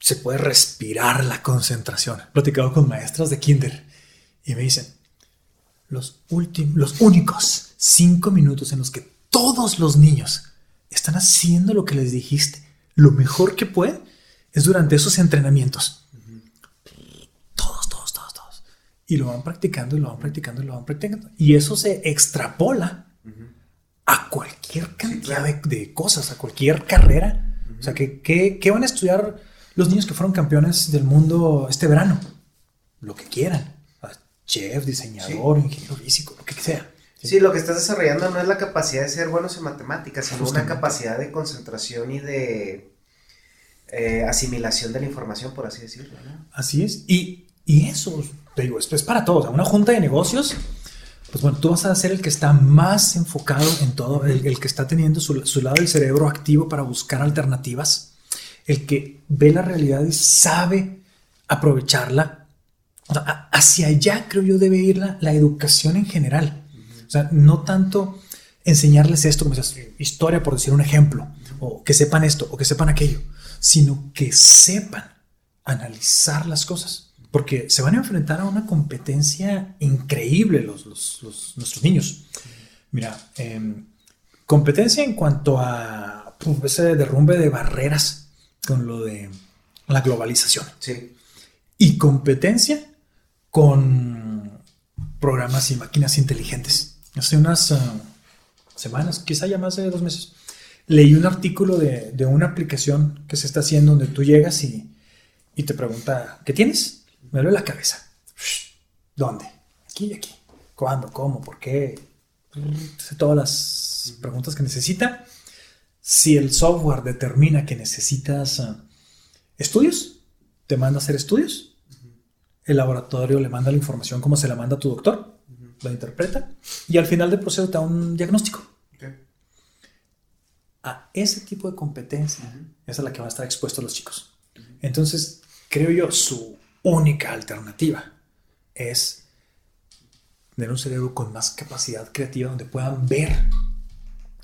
se puede respirar la concentración. He platicado con maestras de kinder y me dicen, los, últimos, los únicos cinco minutos en los que todos los niños están haciendo lo que les dijiste, lo mejor que pueden, es durante esos entrenamientos. Todos, todos, todos, todos. Y lo van practicando y lo van practicando y lo van practicando. Y eso se extrapola a cualquier cantidad de, de cosas, a cualquier carrera. O sea, ¿qué, qué, qué van a estudiar los niños que fueron campeones del mundo este verano? Lo que quieran. Chef, diseñador, ingeniero físico, lo que sea. Sí, lo que estás desarrollando no es la capacidad de ser buenos en matemáticas, sino una Justamente. capacidad de concentración y de eh, asimilación de la información, por así decirlo. ¿no? Así es. Y, y eso, te digo, esto es para todos. O sea, una junta de negocios, pues bueno, tú vas a ser el que está más enfocado en todo, el, el que está teniendo su, su lado del cerebro activo para buscar alternativas, el que ve la realidad y sabe aprovecharla. O sea, a- hacia allá creo yo debe ir la, la educación en general. O sea, no tanto enseñarles esto, como dices, historia por decir un ejemplo, o que sepan esto, o que sepan aquello, sino que sepan analizar las cosas, porque se van a enfrentar a una competencia increíble los, los- los- nuestros niños. Mira, em, competencia en cuanto a puf, ese derrumbe de barreras con lo de la globalización Sí. y competencia con programas y máquinas inteligentes. Hace unas eh, semanas, quizá ya más de dos meses, leí un artículo de, de una aplicación que se está haciendo donde tú llegas y, y te pregunta, ¿qué tienes? Me duele la cabeza. ¿Dónde? Aquí y aquí. ¿Cuándo? ¿Cómo? ¿Por qué? Hace todas las preguntas que necesita. Si el software determina que necesitas eh, estudios, te manda a hacer estudios. El laboratorio le manda la información como se la manda a tu doctor, la interpreta y al final del proceso te da un diagnóstico. A ese tipo de competencia es a la que van a estar expuestos los chicos. Entonces, creo yo, su única alternativa es tener un cerebro con más capacidad creativa donde puedan ver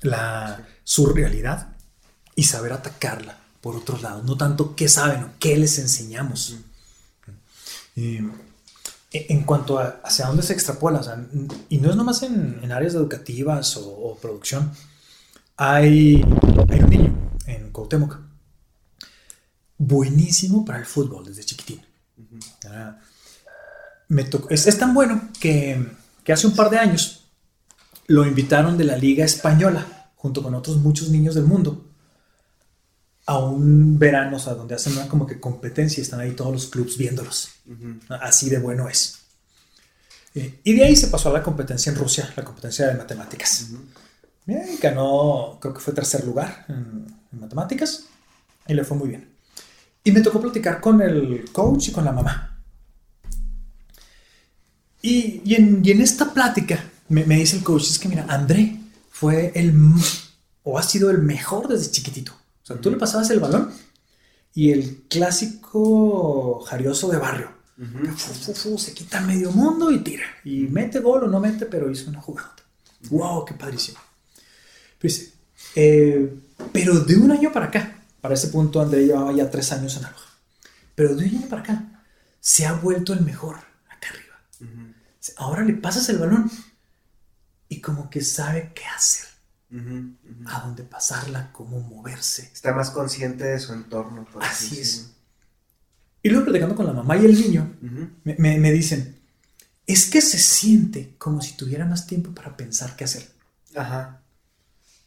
la, su realidad y saber atacarla por otros lados. No tanto qué saben o qué les enseñamos. Y, en cuanto a hacia dónde se extrapola, o sea, y no es nomás en, en áreas educativas o, o producción, hay, hay un niño en Cuauhtémoc buenísimo para el fútbol desde chiquitín. Ah, me tocó- es, es tan bueno que, que hace un par de años lo invitaron de la Liga Española, junto con otros muchos niños del mundo, a un verano, o sea, donde hacen una como que competencia y están ahí todos los clubs viéndolos. Así de bueno es. Eh, y de ahí se pasó a la competencia en Rusia, la competencia de matemáticas. Ganó, creo que fue tercer lugar en, en matemáticas y le fue muy bien. Y me tocó platicar con el coach y con la mamá. Y, y en, y en esta plática me, me dice el coach, es que mira, André fue el, o ha sido el mejor desde chiquitito. O sea, tú le pasabas el balón y el clásico jarioso de barrio. Fu, fu, fu, se quita medio mundo y tira. Y mete gol o no mete, pero hizo una jugada. ¡Wow! ¡Qué padrísimo! Pues, eh, pero de un año para acá, para ese punto André llevaba ya tres años en Aloha, pero de un año para acá se ha vuelto el mejor acá arriba. Ahora le pasas el balón y como que sabe qué hacer, a dónde pasarla, cómo moverse. Está más consciente de su entorno, por así, es. Y luego platicando con la mamá y el niño, me, me, dicen, es que se siente como si tuviera más tiempo para pensar qué hacer. Ajá.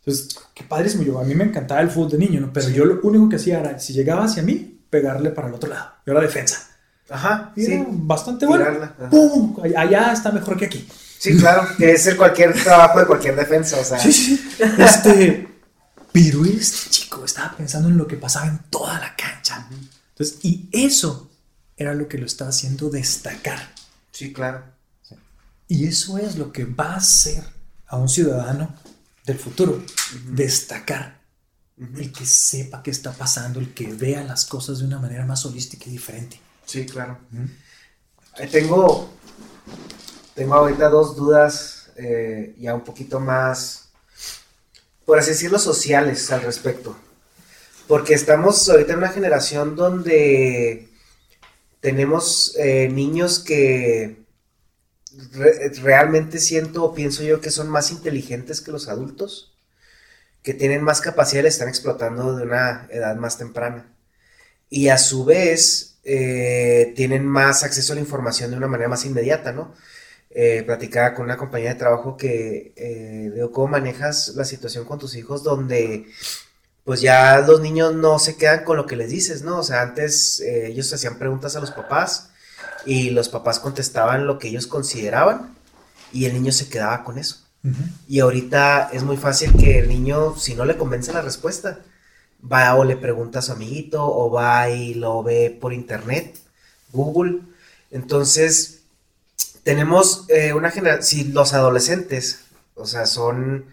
Entonces, qué padrísimo. Yo, a mí me encantaba el fútbol de niño, ¿no? Pero yo lo único que hacía era, si llegaba hacia mí, pegarle para el otro lado. Yo era defensa. Ajá. Y sí. bastante bueno. ¡Pum! Allá está mejor que aquí. Sí, claro, que es el cualquier trabajo de cualquier defensa, o sea. Sí, sí. Este. Pero este chico estaba pensando en lo que pasaba en toda la cancha. Entonces, y eso era lo que lo estaba haciendo destacar. Sí, claro. Y eso es lo que va a hacer a un ciudadano del futuro, destacar. El que sepa qué está pasando, el que vea las cosas de una manera más holística y diferente. Sí, claro. tengo, tengo ahorita dos dudas eh, ya un poquito más, por así decirlo, sociales al respecto. Porque estamos ahorita en una generación donde tenemos eh, niños que realmente siento o pienso yo que son más inteligentes que los adultos, que tienen más capacidad y están explotando de una edad más temprana. Y a su vez eh, tienen más acceso a la información de una manera más inmediata, ¿no? Eh, platicaba con una compañía de trabajo que eh, digo, ¿cómo manejas la situación con tus hijos donde pues ya los niños no se quedan con lo que les dices, ¿no? O sea, antes eh, ellos hacían preguntas a los papás y los papás contestaban lo que ellos consideraban y el niño se quedaba con eso. Y ahorita es muy fácil que el niño, si no le convence la respuesta, va o le pregunta a su amiguito o va y lo ve por internet, Google. Entonces, tenemos eh, una generación, si los adolescentes, o sea, son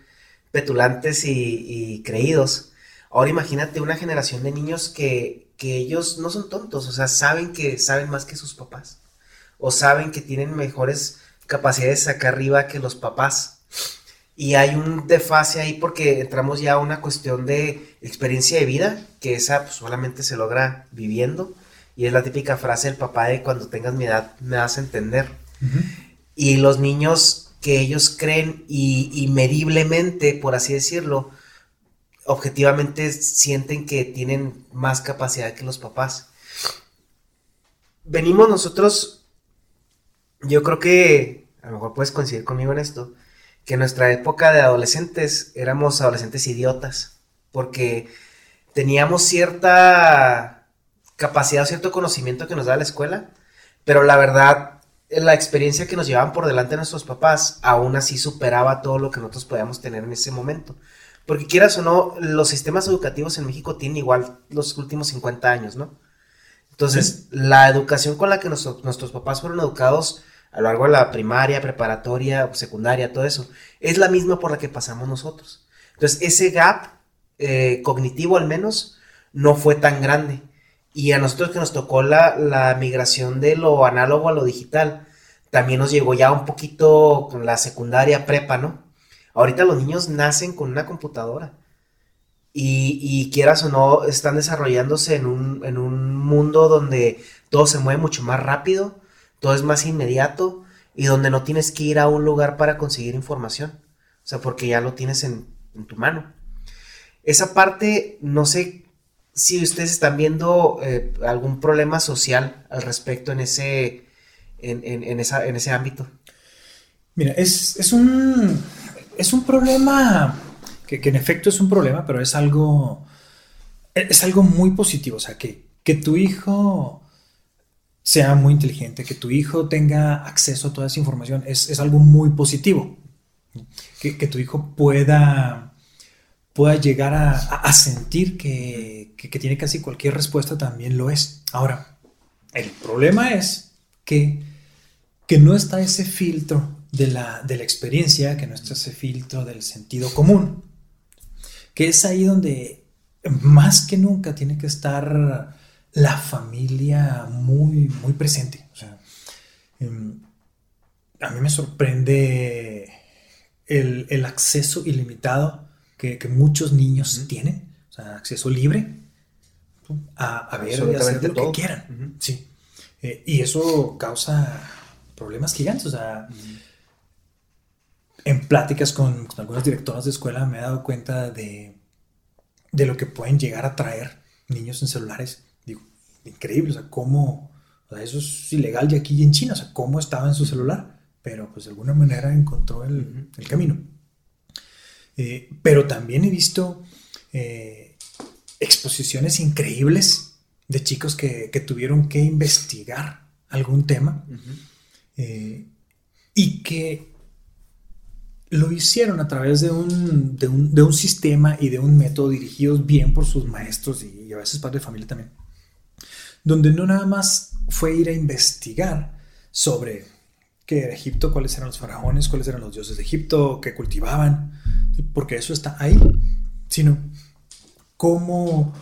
petulantes y, creídos, ahora imagínate una generación de niños que, que ellos no son tontos, o sea, saben que saben más que sus papás o saben que tienen mejores capacidades acá arriba que los papás. Y hay un desfase ahí porque entramos ya a una cuestión de experiencia de vida, que esa pues, solamente se logra viviendo. Y es la típica frase del papá de cuando tengas mi edad me vas a entender. Y los niños que ellos creen y, mediblemente, por así decirlo, objetivamente sienten que tienen más capacidad que los papás. Venimos nosotros yo creo que, a lo mejor puedes coincidir conmigo en esto, que en nuestra época de adolescentes éramos adolescentes idiotas, porque teníamos cierta capacidad cierto conocimiento que nos da la escuela, pero la verdad, la experiencia que nos llevaban por delante nuestros papás aún así superaba todo lo que nosotros podíamos tener en ese momento. Porque quieras o no, los sistemas educativos en México tienen igual los últimos 50 años, ¿no? Entonces, la educación con la que nuestros papás fueron educados a lo largo de la primaria, preparatoria, secundaria, todo eso, es la misma por la que pasamos nosotros. Entonces, ese gap eh, cognitivo al menos no fue tan grande. Y a nosotros que nos tocó la, la migración de lo análogo a lo digital, también nos llegó ya un poquito con la secundaria prepa, ¿no? Ahorita los niños nacen con una computadora. Y, y, quieras o no, están desarrollándose en un, en un mundo donde todo se mueve mucho más rápido, todo es más inmediato y donde no tienes que ir a un lugar para conseguir información. O sea, porque ya lo tienes en, tu mano. Esa parte, no sé si ustedes están viendo eh, algún problema social al respecto en ese, en, esa, en ese ámbito. Mira, es, un, es un problema que, en efecto es un problema, pero es algo, es algo muy positivo. O sea, que, que tu hijo sea muy inteligente, que tu hijo tenga acceso a toda esa información, es, algo muy positivo. Que, tu hijo pueda, pueda llegar a, sentir que, tiene casi cualquier respuesta también lo es. Ahora, el problema es que, que no está ese filtro de la, de la experiencia, que no está ese filtro del sentido común, que es ahí donde más que nunca tiene que estar la familia muy, muy presente. Em, a mí me sorprende el, acceso ilimitado que, muchos niños tienen, o sea, acceso libre a, ver y hacer lo que quieran. Sí. Eh, y eso causa problemas gigantes. O sea, en pláticas con, algunas directoras de escuela me he dado cuenta de, de lo que pueden llegar a traer niños en celulares increíble, o sea, cómo, o sea, eso es ilegal ya aquí en China, o sea, cómo estaba en su celular, pero pues de alguna manera encontró el, el camino. Eh, pero también he visto eh, exposiciones increíbles de chicos que, que, tuvieron que investigar algún tema eh, y que lo hicieron a través de un, de, un, de un, sistema y de un método dirigidos bien por sus maestros y, y a veces padres de familia también, donde no nada más fue ir a investigar sobre era Egipto, cuáles eran los faraones, cuáles eran los dioses de Egipto, qué cultivaban, porque eso está ahí, sino cómo,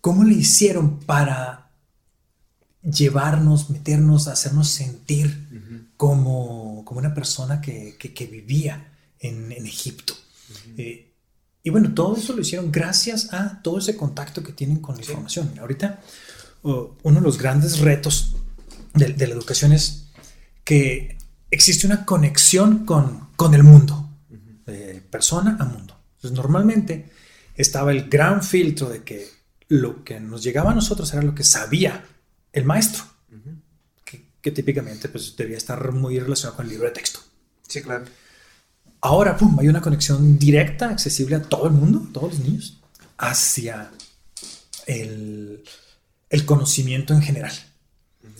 cómo le hicieron para llevarnos, meternos, hacernos sentir uh -huh. como, como, una persona que, que, que vivía en, en Egipto. Uh -huh. eh, y bueno, todo eso lo hicieron gracias a todo ese contacto que tienen con la sí. información. Ahorita, uh, uno de los grandes retos de, de, la educación es que existe una conexión con, con el mundo, de persona a mundo. Entonces, normalmente estaba el gran filtro de que lo que nos llegaba a nosotros era lo que sabía el maestro, uh -huh. que, que, típicamente pues, debía estar muy relacionado con el libro de texto. Sí, claro. Ahora, pum, hay una conexión directa, accesible a todo el mundo, a todos los niños, hacia el, el conocimiento en general.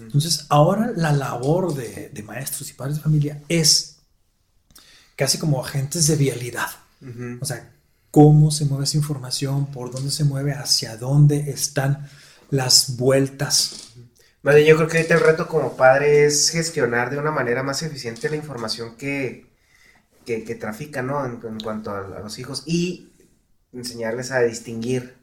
Entonces, ahora la labor de, de, maestros y padres de familia es casi como agentes de vialidad. Uh -huh. O sea, cómo se mueve esa información, por dónde se mueve, hacia dónde están las vueltas. Yo creo que ahorita el reto como padre es gestionar de una manera más eficiente la información que, que, que trafica, ¿no? En, en cuanto a, a, los hijos y enseñarles a distinguir,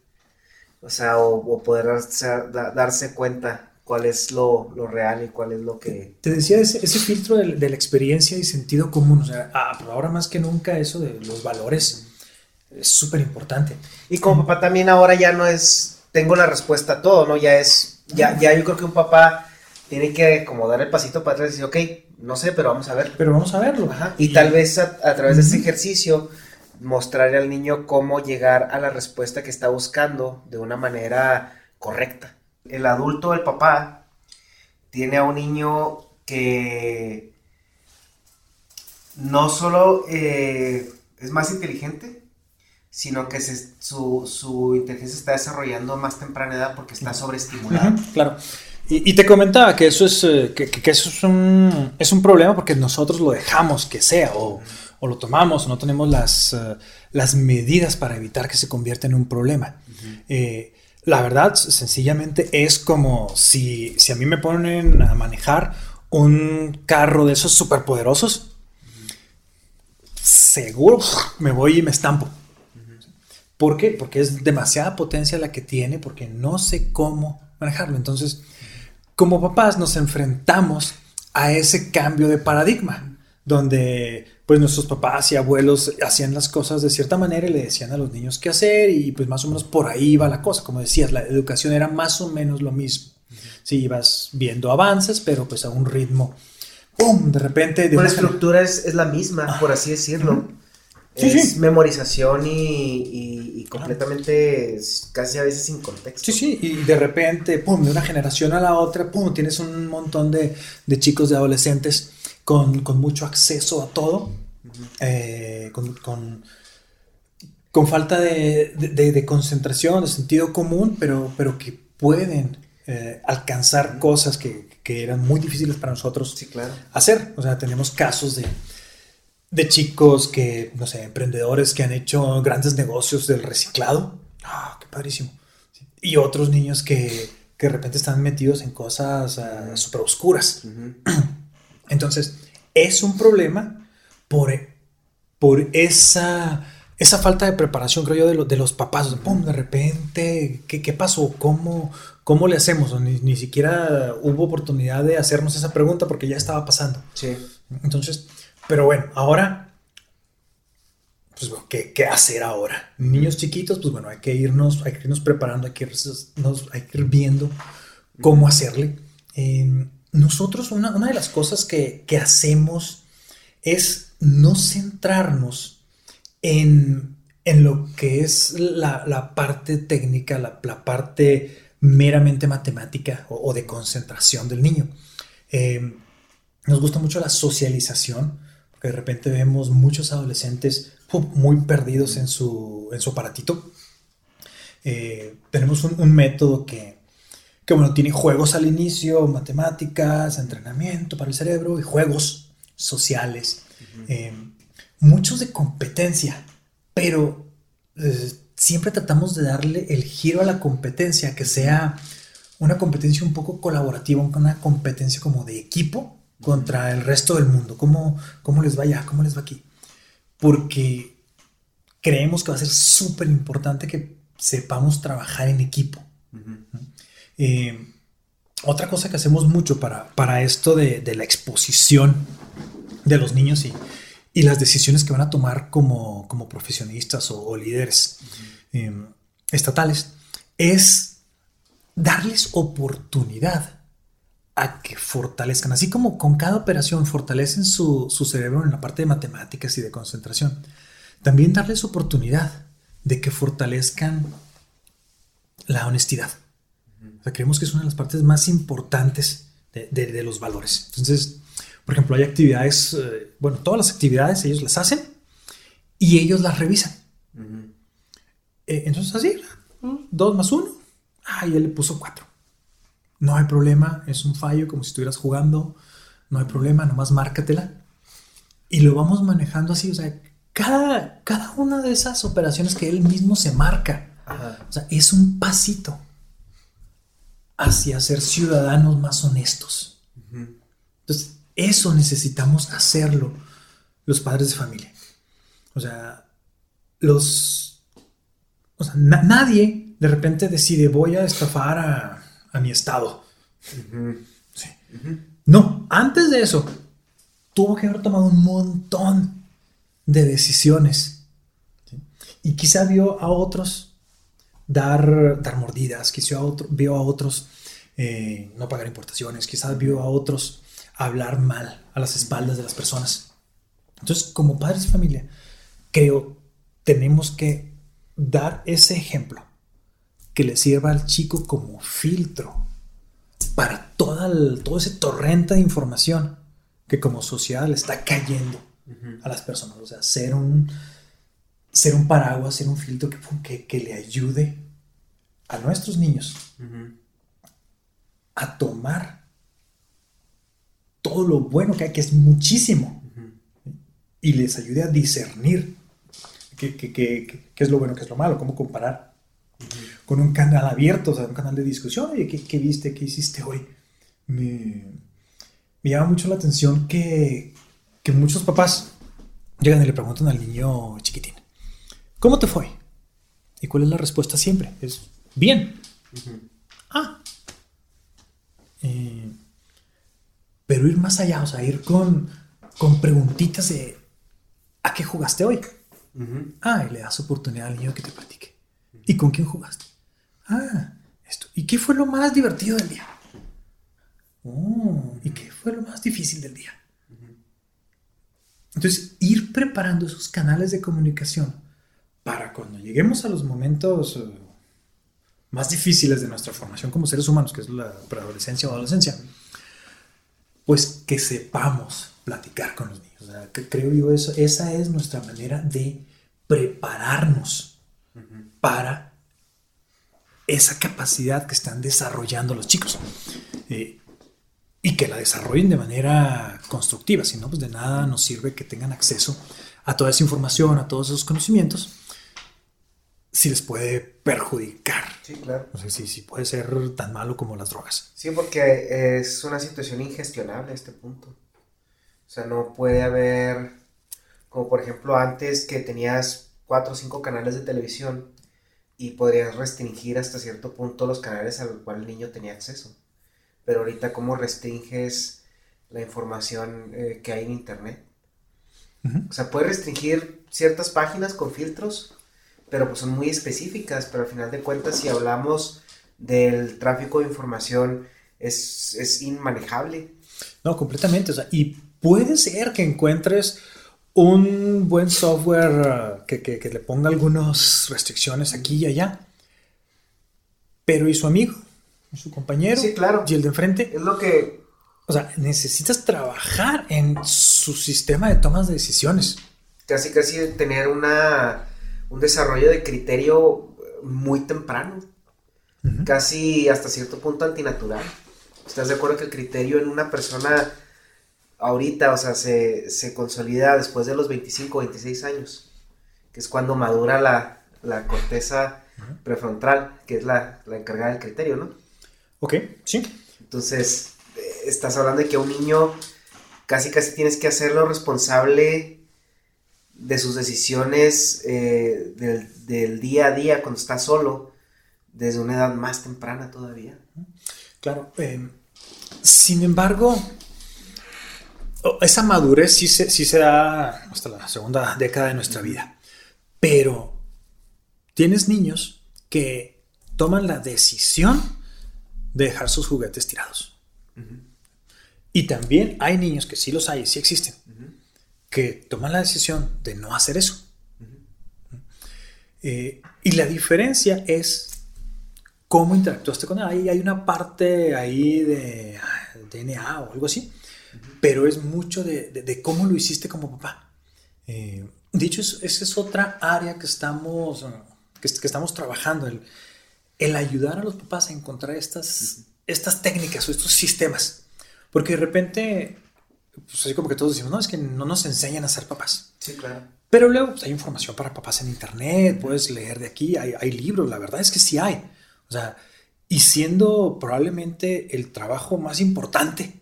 o sea, o, o poder darse, da, darse, cuenta cuál es lo, lo, real y cuál es lo que... Te decía ese, ese filtro de, de, la experiencia y sentido común, o sea, ah, ahora más que nunca eso de los valores es súper importante. Y como papá también ahora ya no es, tengo la respuesta a todo, ¿no? Ya es, ya, ya yo creo que un papá tiene que como dar el pasito para atrás y decir, ok, no sé, pero vamos a ver. Pero vamos a verlo. Ajá. Y, y, tal vez a, a través uh -huh. de ese ejercicio mostrarle al niño cómo llegar a la respuesta que está buscando de una manera correcta. El adulto, el papá, tiene a un niño que no solo eh, es más inteligente, sino que se, su, su, inteligencia está desarrollando más temprana edad porque está sobreestimulado. Uh -huh, claro. Y, y, te comentaba que eso es, eh, que, que, eso es un, es un problema porque nosotros lo dejamos que sea o, o lo tomamos o no tenemos las, uh, las medidas para evitar que se convierta en un problema. Uh -huh. eh, la verdad, sencillamente es como si, si a mí me ponen a manejar un carro de esos superpoderosos, seguro me voy y me estampo. ¿Por qué? Porque es demasiada potencia la que tiene, porque no sé cómo manejarlo. Entonces, como papás nos enfrentamos a ese cambio de paradigma, donde pues nuestros papás y abuelos hacían las cosas de cierta manera y le decían a los niños qué hacer y pues más o menos por ahí iba la cosa. Como decías, la educación era más o menos lo mismo. Sí, ibas viendo avances, pero pues a un ritmo, ¡pum! De repente... De la estructura es, es, la misma, por así decirlo. Uh -huh. Sí, es sí. memorización y, y, y completamente casi a veces sin contexto. Sí, sí, y de repente, pum, de una generación a la otra, pum, tienes un montón de, de chicos, de adolescentes con, con, mucho acceso a todo, uh -huh. eh, con, con, con, falta de, de, de, concentración, de sentido común, pero, pero que pueden eh, alcanzar uh -huh. cosas que, que, eran muy difíciles para nosotros sí, claro. hacer. O sea, tenemos casos de de chicos que, no sé, emprendedores que han hecho grandes negocios del reciclado. Ah, oh, qué padrísimo. Y otros niños que, que, de repente están metidos en cosas uh, súper oscuras. Uh -huh. Entonces, es un problema por, por esa, esa falta de preparación, creo yo, de, lo, de los papás. ¡Pum! De repente, ¿qué, qué pasó? ¿Cómo, ¿Cómo le hacemos? Ni, ni siquiera hubo oportunidad de hacernos esa pregunta porque ya estaba pasando. Sí. Entonces, pero bueno, ahora, pues, ¿qué, ¿qué, hacer ahora? Niños chiquitos, pues bueno, hay que irnos, hay que irnos preparando, hay que, irnos, hay que ir viendo cómo hacerle. Eh, nosotros, una, una, de las cosas que, que, hacemos es no centrarnos en, en lo que es la, parte técnica, la, parte meramente matemática o, de concentración del niño. Eh, nos gusta mucho la socialización, porque de repente vemos muchos adolescentes muy perdidos en su, en su aparatito. Eh, tenemos un, método que, que, bueno, tiene juegos al inicio, matemáticas, entrenamiento para el cerebro y juegos sociales. Eh, muchos de competencia, pero eh, siempre tratamos de darle el giro a la competencia, que sea una competencia un poco colaborativa, una competencia como de equipo contra el resto del mundo. ¿Cómo, cómo les va allá? ¿Cómo les va aquí? Porque creemos que va a ser súper importante que sepamos trabajar en equipo. Eh, otra cosa que hacemos mucho para, para esto de, la exposición de los niños y, y, las decisiones que van a tomar como, como profesionistas o, líderes eh, estatales es darles oportunidad a que fortalezcan, así como con cada operación fortalecen su, cerebro en la parte de matemáticas y de concentración, también darles oportunidad de que fortalezcan la honestidad. Creemos que es una de las partes más importantes de, los valores. Entonces, por ejemplo, hay actividades, eh, bueno, todas las actividades ellos las hacen y ellos las revisan. Eh, entonces, así, dos más uno, ah, y él le puso cuatro. No hay problema, es un fallo como si estuvieras jugando, no hay problema, nomás márcatela. Y lo vamos manejando así, o sea, cada, cada una de esas operaciones que él mismo se marca, o sea, es un pasito hacia ser ciudadanos más honestos. Entonces, eso necesitamos hacerlo los padres de familia. O sea, los... O sea, nadie de repente decide voy a estafar a a mi estado. No, antes de eso, tuvo que haber tomado un montón de decisiones. Y quizá vio a otros dar, dar mordidas, quizá vio a otros eh, no pagar importaciones, quizás vio a otros hablar mal a las espaldas de las personas. Entonces, como padres de familia, creo tenemos que dar ese ejemplo que le sirva al chico como filtro para toda todo ese torrente de información que como sociedad le está cayendo a las personas. O sea, ser un, ser un paraguas, ser un filtro que, que, le ayude a nuestros niños a tomar todo lo bueno que hay, que es muchísimo, y les ayude a discernir qué, es lo bueno, qué es lo malo, cómo comparar con un canal abierto, o sea, un canal de discusión. Oye, ¿qué, viste? ¿Qué hiciste hoy? Me, me, llama mucho la atención que, que muchos papás llegan y le preguntan al niño chiquitín, ¿cómo te fue? ¿Y cuál es la respuesta siempre? Es, bien. Ah. Eh, pero ir más allá, o sea, ir con, con preguntitas de, ¿a qué jugaste hoy? Ah, y le das oportunidad al niño que te platique. ¿Y con quién jugaste? Ah, esto. ¿Y qué fue lo más divertido del día? Oh, ¿y qué fue lo más difícil del día? Entonces, ir preparando esos canales de comunicación para cuando lleguemos a los momentos eh, más difíciles de nuestra formación como seres humanos, que es la preadolescencia o adolescencia, pues que sepamos platicar con los niños. O sea, que creo yo eso, esa es nuestra manera de prepararnos para esa capacidad que están desarrollando los chicos. Eh, y que la desarrollen de manera constructiva, si no, pues de nada nos sirve que tengan acceso a toda esa información, a todos esos conocimientos, si les puede perjudicar. Sí, claro. O sea, si, puede ser tan malo como las drogas. Sí, porque es una situación ingestionable a este punto. O sea, no puede haber, como por ejemplo antes que tenías cuatro o cinco canales de televisión y podrías restringir hasta cierto punto los canales a los cuales el niño tenía acceso. Pero ahorita, ¿cómo restringes la información eh, que hay en Internet? O sea, puedes restringir ciertas páginas con filtros, pero pues son muy específicas, pero al final de cuentas, si hablamos del tráfico de información, es, es inmanejable. No, completamente. O sea, y puede ser que encuentres un buen software que, que le ponga algunas restricciones aquí y allá. Pero ¿y su amigo? ¿Y su compañero? Sí, claro. ¿Y el de enfrente? Es lo que o sea, necesitas trabajar en su sistema de tomas de decisiones. Casi, casi tener una, un desarrollo de criterio muy temprano. Casi hasta cierto punto antinatural. ¿Estás de acuerdo que el criterio en una persona ahorita, o sea, se, consolida después de los 25, 26 años? Que es cuando madura la, corteza prefrontal, que es la, la encargada del criterio, ¿no? Ok, sí. Entonces, estás hablando de que a un niño casi casi tienes que hacerlo responsable de sus decisiones eh, del, día a día cuando está solo, desde una edad más temprana todavía. Claro. Em, sin embargo, esa madurez sí se, sí se da hasta la segunda década de nuestra vida. Pero tienes niños que toman la decisión de dejar sus juguetes tirados. Y también hay niños que sí los hay, sí existen, que toman la decisión de no hacer eso. Eh, y la diferencia es cómo interactuaste con él. Ahí hay una parte ahí de DNA o algo así, pero es mucho de, cómo lo hiciste como papá. Eh, dicho eso, esa es otra área que estamos, que, estamos trabajando, el, el, ayudar a los papás a encontrar estas, estas técnicas o estos sistemas porque de repente, pues así como que todos decimos, no, es que no nos enseñan a ser papás. Sí, claro. Pero luego pues, hay información para papás en internet, puedes leer de aquí, hay, hay, libros, la verdad es que sí hay. O sea, y siendo probablemente el trabajo más importante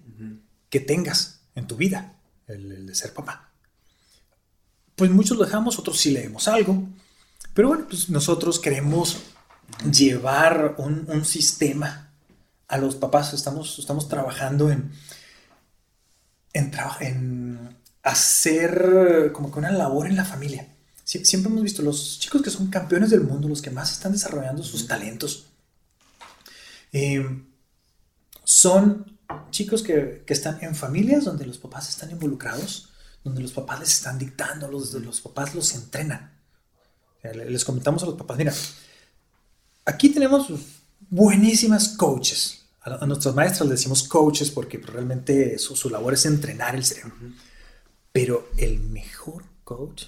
que tengas en tu vida, el, de ser papá. Pues muchos lo dejamos, otros sí leemos algo, pero bueno, pues nosotros queremos llevar un, un sistema a los papás. Estamos, estamos trabajando en, en, en hacer como que una labor en la familia. siempre hemos visto los chicos que son campeones del mundo, los que más están desarrollando sus talentos. Eh, son chicos que, están en familias donde los papás están involucrados, donde los papás les están dictando, los, los papás los entrenan. Les comentamos a los papás, mira, aquí tenemos buenísimas coaches. A, nuestros maestros les decimos coaches porque realmente su, su labor es entrenar el cerebro. Pero el mejor coach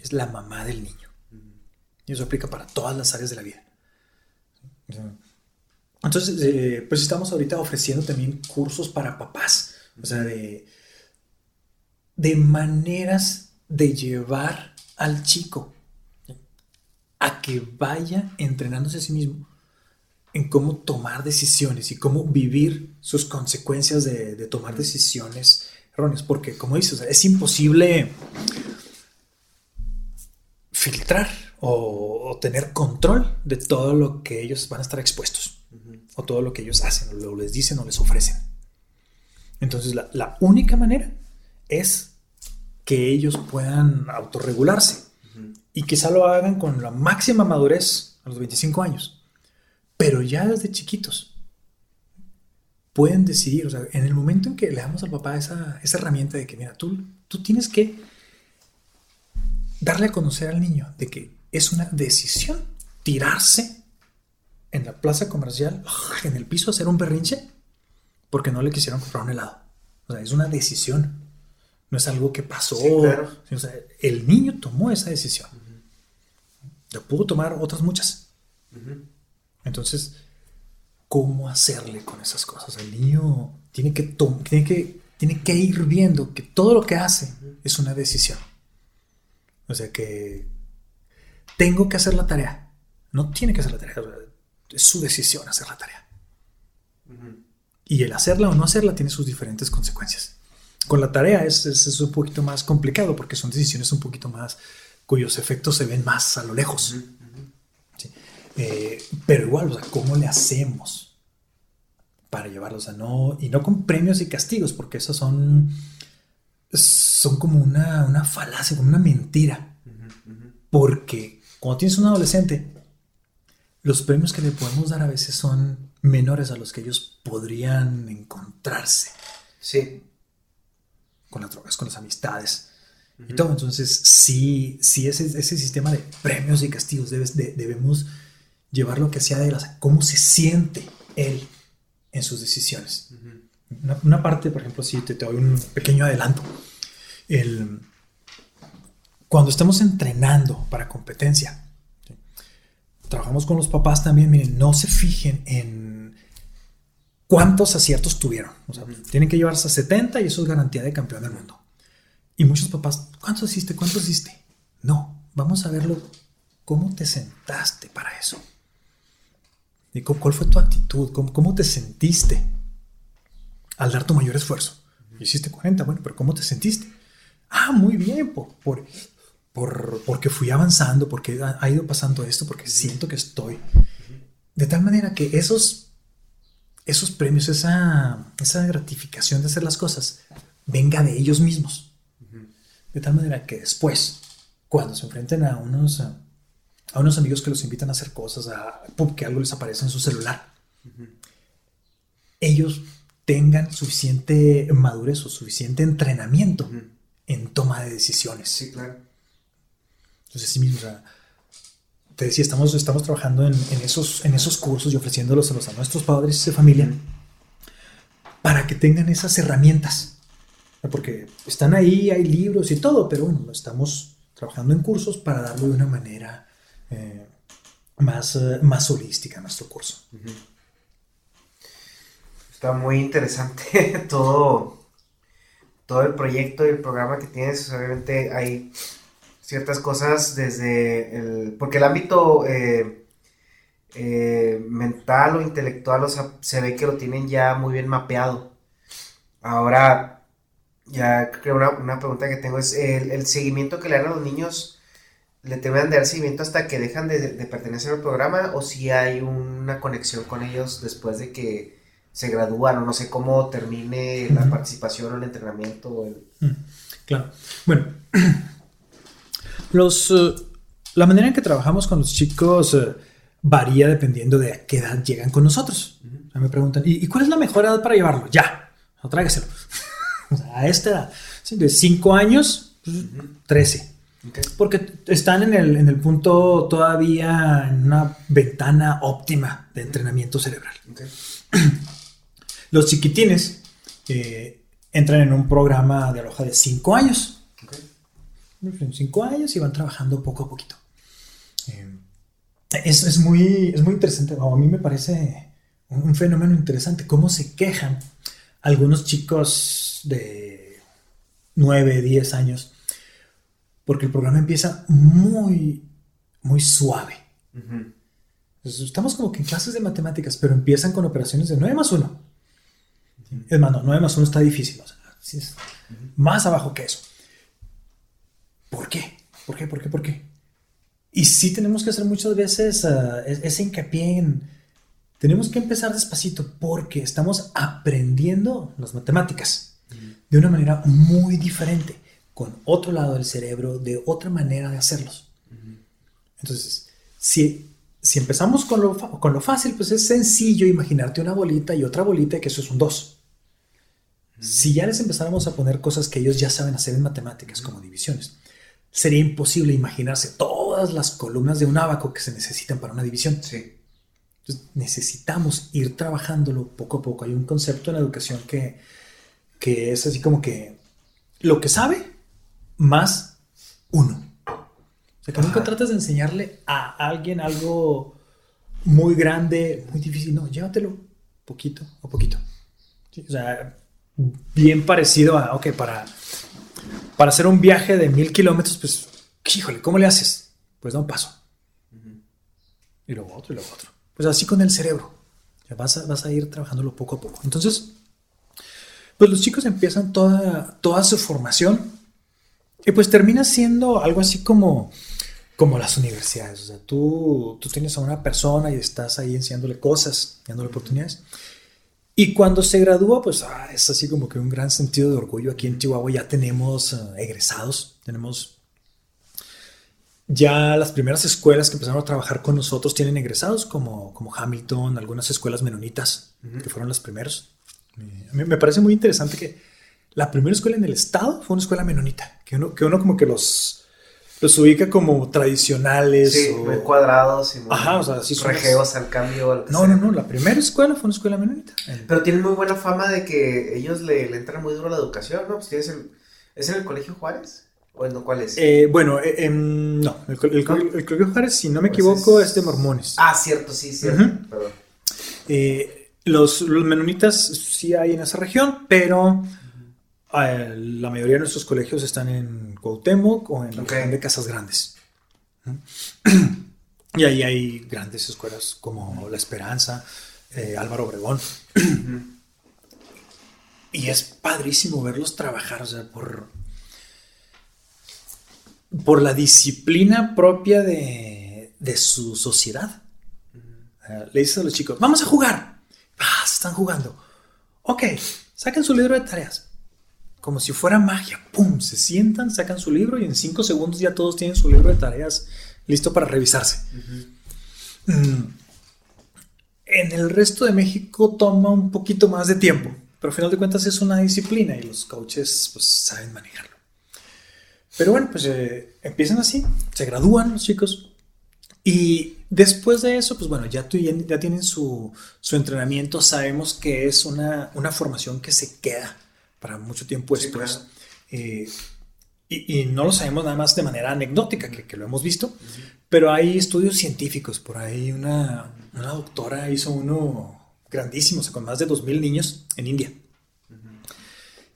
es la mamá del niño. Y eso aplica para todas las áreas de la vida. Entonces, eh, pues estamos ahorita ofreciendo también cursos para papás. O sea, de, de maneras de llevar al chico a que vaya entrenándose a sí mismo en cómo tomar decisiones y cómo vivir sus consecuencias de, tomar decisiones erróneas. Porque, como dices, es imposible filtrar o, tener control de todo lo que ellos van a estar expuestos o todo lo que ellos hacen o lo les dicen o les ofrecen. Entonces, la, única manera es que ellos puedan autorregularse y quizá lo hagan con la máxima madurez a los 25 años pero ya desde chiquitos pueden decidir, o sea, en el momento en que le damos al papá esa, herramienta de que, mira, tú, tú tienes que darle a conocer al niño de que es una decisión tirarse en la plaza comercial, en el piso, hacer un berrinche, porque no le quisieron comprar un helado. O sea, es una decisión. No es algo que pasó. o sea, el niño tomó esa decisión. Uh pudo tomar otras muchas. Entonces, ¿cómo hacerle con esas cosas? El niño tiene que, tiene que, tiene que ir viendo que todo lo que hace es una decisión. O sea que tengo que hacer la tarea. No tiene que hacer la tarea. Es su decisión hacer la tarea. Y el hacerla o no hacerla tiene sus diferentes consecuencias. Con la tarea es, es, un poquito más complicado porque son decisiones un poquito más cuyos efectos se ven más a lo lejos. Eh, pero igual, o sea, ¿cómo le hacemos para llevarlo? O sea, no, y no con premios y castigos, porque esos son, son como una, una falacia, como una mentira. Porque cuando tienes un adolescente, los premios que le podemos dar a veces son menores a los que ellos podrían encontrarse. Sí. Con las drogas, con las amistades. y todo. Entonces, sí, sí ese, ese sistema de premios y castigos debes, debemos llevar lo que sea de las, cómo se siente él en sus decisiones. una, parte, por ejemplo, si te, te doy un pequeño adelanto. El, cuando estamos entrenando para competencia, trabajamos con los papás también, miren, no se fijen en cuántos aciertos tuvieron. O sea, tienen que llevarse a 70 y eso es garantía de campeón del mundo. Y muchos papás, ¿cuántos hiciste? ¿Cuántos hiciste? No, vamos a verlo. ¿Cómo te sentaste para eso? ¿Y cuál fue tu actitud? ¿Cómo, te sentiste al dar tu mayor esfuerzo? Hiciste 40, bueno, pero ¿cómo te sentiste? Ah, muy bien, por, por, por, porque fui avanzando, porque ha, ido pasando esto, porque siento que estoy. De tal manera que esos, esos premios, esa, esa gratificación de hacer las cosas, venga de ellos mismos. De tal manera que después, cuando se enfrenten a unos, a, unos amigos que los invitan a hacer cosas, a que algo les aparece en su celular, ellos tengan suficiente madurez o suficiente entrenamiento en toma de decisiones. Sí, claro. Entonces, sí mismo, o sea, te decía, estamos, estamos trabajando en, esos, en esos cursos y ofreciéndolos a, los, a nuestros padres de familia para que tengan esas herramientas. Porque están ahí, hay libros y todo, pero bueno, estamos trabajando en cursos para darlo de una manera eh, más, eh, más holística nuestro curso. Está muy interesante todo, todo el proyecto y el programa que tienes. Obviamente hay ciertas cosas desde el... porque el ámbito eh, eh, mental o intelectual, o sea, se ve que lo tienen ya muy bien mapeado. Ahora, ya creo una, una pregunta que tengo es, el, seguimiento que le dan a los niños, ¿le deben dar seguimiento hasta que dejan de, pertenecer al programa o si hay una conexión con ellos después de que se gradúan o no sé cómo termine la participación o el entrenamiento? Mm, claro. Bueno, Los, eh, la manera en que trabajamos con los chicos eh, varía dependiendo de a qué edad llegan con nosotros. me preguntan, ¿y, cuál es la mejor edad para llevarlo? Ya, o tráigaselo. a esta edad, de 5 años, 13. Pues, Porque están en el, en el, punto todavía en una ventana óptima de entrenamiento cerebral. Los chiquitines eh, entran en un programa de aloja de 5 años en cinco años y van trabajando poco a poquito. Eh, es, es, muy, es muy interesante, a mí me parece un, fenómeno interesante, cómo se quejan algunos chicos de 9, 10 años, porque el programa empieza muy, muy suave. estamos como que en clases de matemáticas, pero empiezan con operaciones de 9 más 1. Es más, no, 9 más 1 está difícil, es más abajo que eso. ¿Por qué? ¿Por qué? ¿Por qué? ¿Por qué? Y sí tenemos que hacer muchas veces uh, ese hincapié en... Tenemos que empezar despacito porque estamos aprendiendo las matemáticas de una manera muy diferente, con otro lado del cerebro, de otra manera de hacerlos. Entonces, si, si empezamos con lo, con lo fácil, pues es sencillo imaginarte una bolita y otra bolita y que eso es un 2. Si ya les empezáramos a poner cosas que ellos ya saben hacer en matemáticas, como divisiones, sería imposible imaginarse todas las columnas de un abaco que se necesitan para una división. Sí. Entonces, necesitamos ir trabajándolo poco a poco. Hay un concepto en la educación que, que es así como que lo que sabe más uno. O sea, que nunca tratas de enseñarle a alguien algo muy grande, muy difícil. No, llévatelo poquito a poquito. o sea, bien parecido a, ok, para para hacer un viaje de mil kilómetros, pues, híjole, ¿cómo le haces? Pues da un paso. Y luego otro y luego otro. Pues así con el cerebro. Ya vas, a, vas a ir trabajándolo poco a poco. Entonces, pues los chicos empiezan toda, toda su formación y pues termina siendo algo así como, como las universidades. O sea, tú, tú tienes a una persona y estás ahí enseñándole cosas, dándole oportunidades. Y cuando se gradúa, pues ah, es así como que un gran sentido de orgullo. Aquí en Chihuahua ya tenemos ah, egresados, tenemos ya las primeras escuelas que empezaron a trabajar con nosotros tienen egresados, como, como Hamilton, algunas escuelas menonitas, que fueron las primeras. Mí me parece muy interesante que la primera escuela en el estado fue una escuela menonita, que uno, que uno como que los, los ubica como tradicionales. Sí, o- muy cuadrados y muy Ajá, o sea, así regeos al cambio. lo No, sea. no, no, la primera escuela fue una escuela menonita. En- Pero tienen muy buena fama de que ellos le, le entran muy duro a la educación, ¿no? Pues tienes el, ¿Es en el Colegio Juárez? ¿O en cuál es? Eh, bueno, eh, em, no, el, co- el, co- el Colegio Juárez, si no me Pues equivoco, es- es de mormones. Ah, cierto, sí, cierto. Perdón. Eh, los, los menonitas sí hay en esa región, pero eh, la mayoría de nuestros colegios están en Cuauhtémoc o en la región de Casas Grandes. Y ahí hay grandes escuelas como La Esperanza, eh, Álvaro Obregón. Y es padrísimo verlos trabajar, o sea, por, por la disciplina propia de, de su sociedad. Eh, le dices a los chicos, vamos a jugar. Ah, se están jugando. Ok, saquen su libro de tareas. Como si fuera magia. ¡Pum! Se sientan, sacan su libro y en cinco segundos ya todos tienen su libro de tareas listo para revisarse. Mm. En el resto de México toma un poquito más de tiempo, pero al final de cuentas es una disciplina y los coaches pues saben manejarlo. Pero bueno, pues eh, empiezan así, se gradúan los chicos y después de eso, pues bueno, ya, tu- ya, ya tienen su, su entrenamiento, sabemos que es una, una formación que se queda para mucho tiempo Sí, después. claro. Eh, y, y no lo sabemos nada más de manera anecdótica, que, que lo hemos visto, pero hay estudios científicos. Por ahí una, una doctora hizo uno grandísimo, o sea, con más de 2.000 niños en India.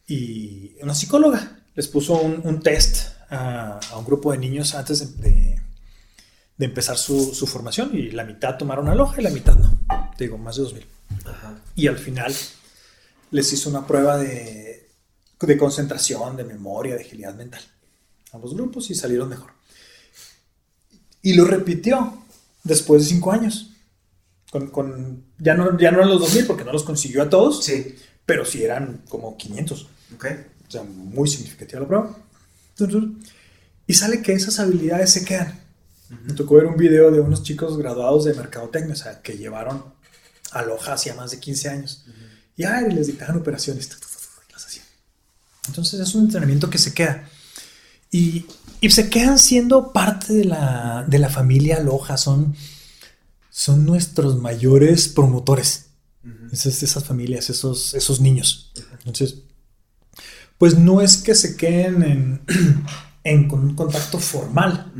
Y una psicóloga les puso un, un test a, a un grupo de niños antes de, de- de empezar su, su formación y la mitad tomaron aloja y la mitad no. Te digo, más de 2.000. Ajá. Y al final les hizo una prueba de, de concentración, de memoria, de agilidad mental a los grupos y salieron mejor. Y lo repitió después de cinco años. Con, con- ya, no, ya no eran los 2000 porque no los consiguió a todos, Sí. pero sí eran como 500. Ok. O sea, muy significativa la prueba. Y sale que esas habilidades se quedan. Me tocó ver un video de unos chicos graduados de mercadotecnia, o sea, que llevaron aloja hacía más de 15 años. Y ay, les dictaban operaciones. tu, tu, tu, tu, y las hacían. Entonces es un entrenamiento que se queda. Y, y se quedan siendo parte de la, de la familia Aloha. Son, son nuestros mayores promotores. Esas, esas familias, esos, esos niños. Entonces, pues no es que se queden en, en con un contacto formal,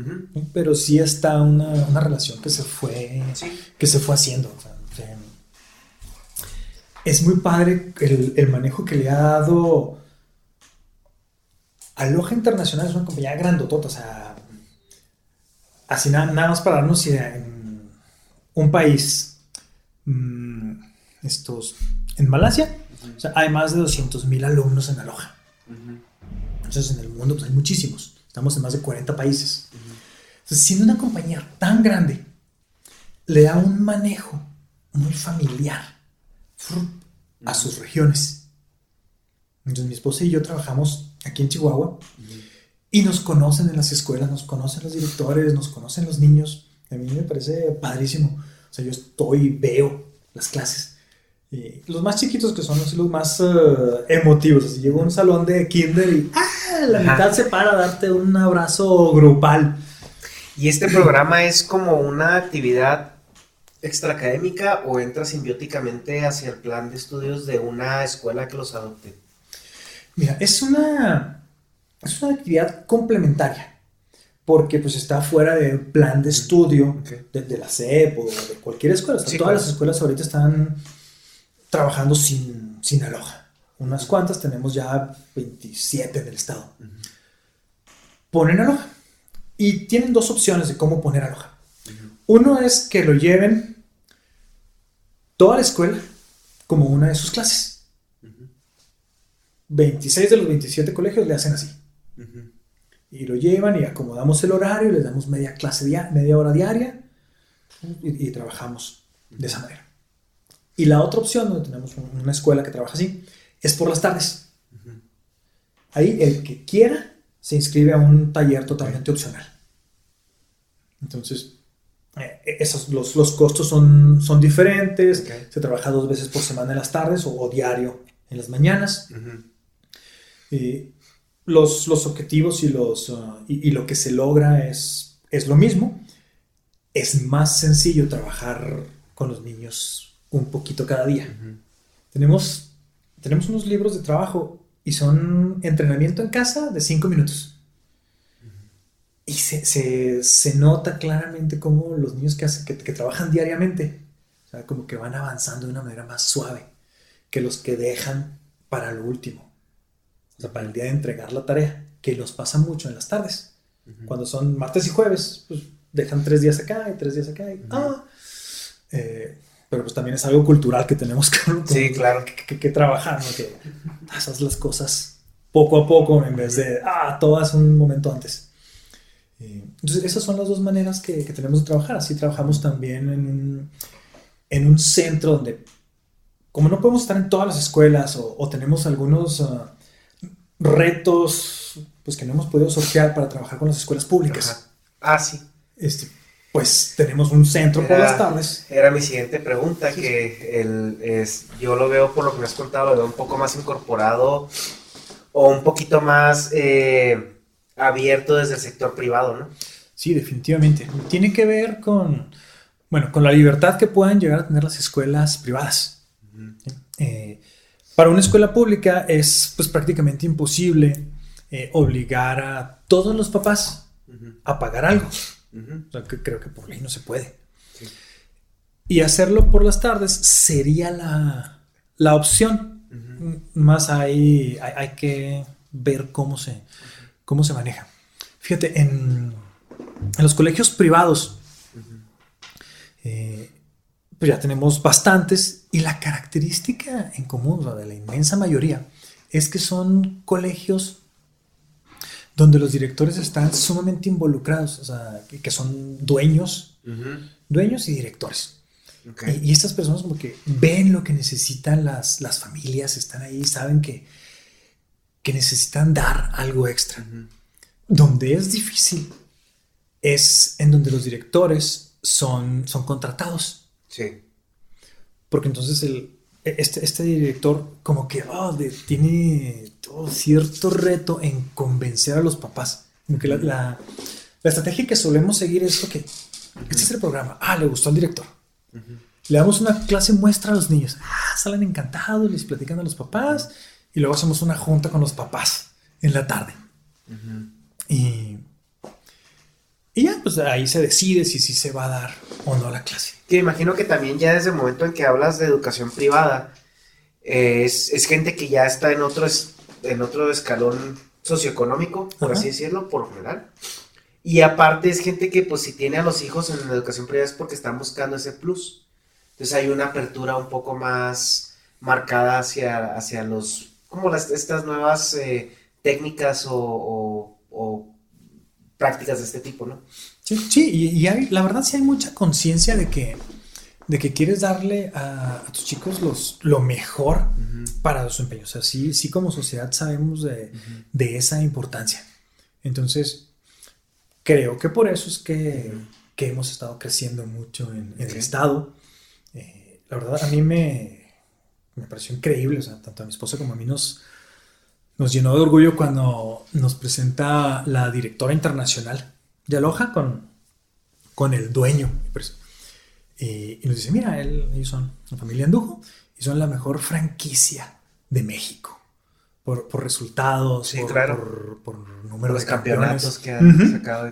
pero sí está una, una relación que se fue, Sí. que se fue haciendo. o sea, es muy padre el, el manejo que le ha dado Aloha Internacional, es una compañía grandotota, o sea, así nada, nada más para darnos idea, en un país, mm, estos, en Malasia, o sea, hay más de 200 mil alumnos en Aloha. Entonces en el mundo pues, hay muchísimos. Estamos en más de 40 países. Entonces, siendo una compañía tan grande, le da un manejo muy familiar a sus regiones. Entonces mi esposa y yo trabajamos aquí en Chihuahua y nos conocen en las escuelas, nos conocen los directores, nos conocen los niños. A mí me parece padrísimo. O sea, yo estoy, veo las clases. Y los más chiquitos que son los más eh, emotivos. Así llego a un salón de kinder y ¡ah! la Ajá. mitad se para a darte un abrazo grupal. ¿Y este programa es como una actividad extraacadémica o entra simbióticamente hacia el plan de estudios de una escuela que los adopte? Mira, es una, es una actividad complementaria. Porque pues está fuera del plan de estudio Ok. de, de la SEP o de cualquier escuela. O sea, Sí, todas claro. las escuelas ahorita están trabajando sin, sin aloja. Unas cuantas, tenemos ya 27 del estado. Ponen aloja. Y tienen dos opciones de cómo poner aloja. Uno es que lo lleven toda la escuela como una de sus clases. 26 de los 27 colegios le hacen así. Y lo llevan y acomodamos el horario, les damos media clase, dia- media hora diaria y, y trabajamos de esa manera. Y la otra opción, donde tenemos un- una escuela que trabaja así, es por las tardes. Ahí el que quiera se inscribe a un taller totalmente opcional. Entonces, eh, esos, los, los costos son, son diferentes. Se trabaja dos veces por semana en las tardes o, o diario en las mañanas. Eh, los, los, objetivos y, los, uh, y, lo que se logra es, es lo mismo. Es más sencillo trabajar con los niños un poquito cada día. tenemos, tenemos unos libros de trabajo y son entrenamiento en casa de cinco minutos. Y se, se, se, nota claramente cómo los niños que, hacen, que, que, trabajan diariamente, o sea, como que van avanzando de una manera más suave que los que dejan para lo último. O sea, para el día de entregar la tarea, que los pasa mucho en las tardes. Cuando son martes y jueves, pues dejan tres días acá y tres días acá. Y, ah, eh, pero pues también es algo cultural que tenemos que, sí, claro. que, que, trabajar, ¿no? que haces las cosas poco a poco en vez de, ah, todas un momento antes. Entonces, esas son las dos maneras que, tenemos de trabajar. Así trabajamos también en un, en un centro donde, como no podemos estar en todas las escuelas o, tenemos algunos ah, retos pues, que no hemos podido sortear para trabajar con las escuelas públicas. Ah, sí. Este, pues tenemos un centro por las tardes. Era mi siguiente pregunta, que el, es, yo lo veo por lo que me has contado, lo veo un poco más incorporado o un poquito más eh, abierto desde el sector privado, ¿no? Sí, definitivamente. Tiene que ver con, bueno, con la libertad que puedan llegar a tener las escuelas privadas. Eh, para una escuela pública es pues prácticamente imposible eh, obligar a todos los papás a pagar algo creo que por ley no se puede. Y hacerlo por las tardes sería la, opción. Más ahí hay, que ver cómo se, cómo se maneja. Fíjate, en, los colegios privados, eh, pues ya tenemos bastantes y la característica en común, de la inmensa mayoría, es que son colegios donde los directores están sumamente involucrados, o sea, que, son dueños, dueños y directores. Y, estas personas como que ven lo que necesitan las, las familias, están ahí, saben que, que necesitan dar algo extra. Donde es difícil es en donde los directores son, son contratados. Sí. Porque entonces el, este, este director como que oh, tiene todo cierto reto en convencer a los papás. Como la, la, estrategia que solemos seguir es, ok, este es el programa. Ah, le gustó al director. Le damos una clase muestra a los niños. Ah, salen encantados, les platican a los papás. Y luego hacemos una junta con los papás en la tarde. Y y ya, pues ahí se decide si sí se va a dar o no la clase. Que imagino que también ya desde el momento en que hablas de educación privada, es, gente que ya está en otro, en otro escalón socioeconómico, por así decirlo, por lo general. Y aparte es gente que pues si tiene a los hijos en la educación privada es porque están buscando ese plus. Entonces hay una apertura un poco más marcada hacia, hacia los, como las, estas nuevas eh, técnicas o prácticas de este tipo, ¿no? Sí, sí y, hay, la verdad sí hay mucha conciencia de que, de que quieres darle a, tus chicos los, lo mejor para su empeño. O sea, sí, sí como sociedad sabemos de, esa importancia. Entonces, creo que por eso es que, hemos estado creciendo mucho en, el Estado. Eh, la verdad, a mí me, me pareció increíble, o sea, tanto a mi esposa como a mí nos nos llenó de orgullo cuando nos presenta la directora internacional de Aloha con, con el dueño. Y, nos dice, mira, él, ellos son una familia Andujo y son la mejor franquicia de México. Por, resultados, por, número de campeonatos que han sacado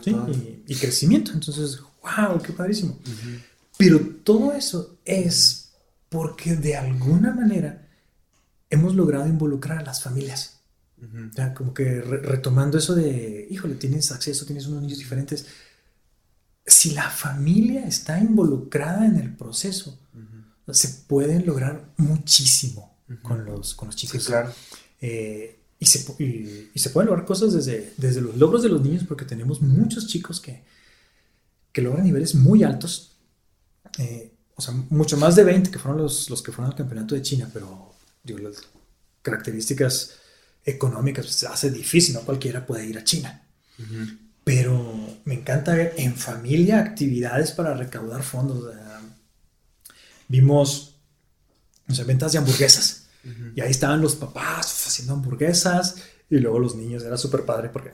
Y, crecimiento. Entonces, wow, qué padrísimo. Pero todo eso es porque de alguna manera hemos logrado involucrar a las familias como que retomando eso de, híjole, tienes acceso, tienes unos niños diferentes. Si la familia está involucrada en el proceso, se pueden lograr muchísimo con, los, con los chicos. claro. Eh, y, se, y, se pueden lograr cosas desde, desde los logros de los niños, porque tenemos muchos chicos que, que logran niveles muy altos. Eh, o sea, mucho más de 20 que fueron los, los que fueron al campeonato de China, pero digo, las características económicas, pues, se hace difícil, no cualquiera puede ir a China. Pero me encanta ver en familia actividades para recaudar fondos. vimos ventas de hamburguesas. Y ahí estaban los papás haciendo hamburguesas. Y luego los niños, era súper padre porque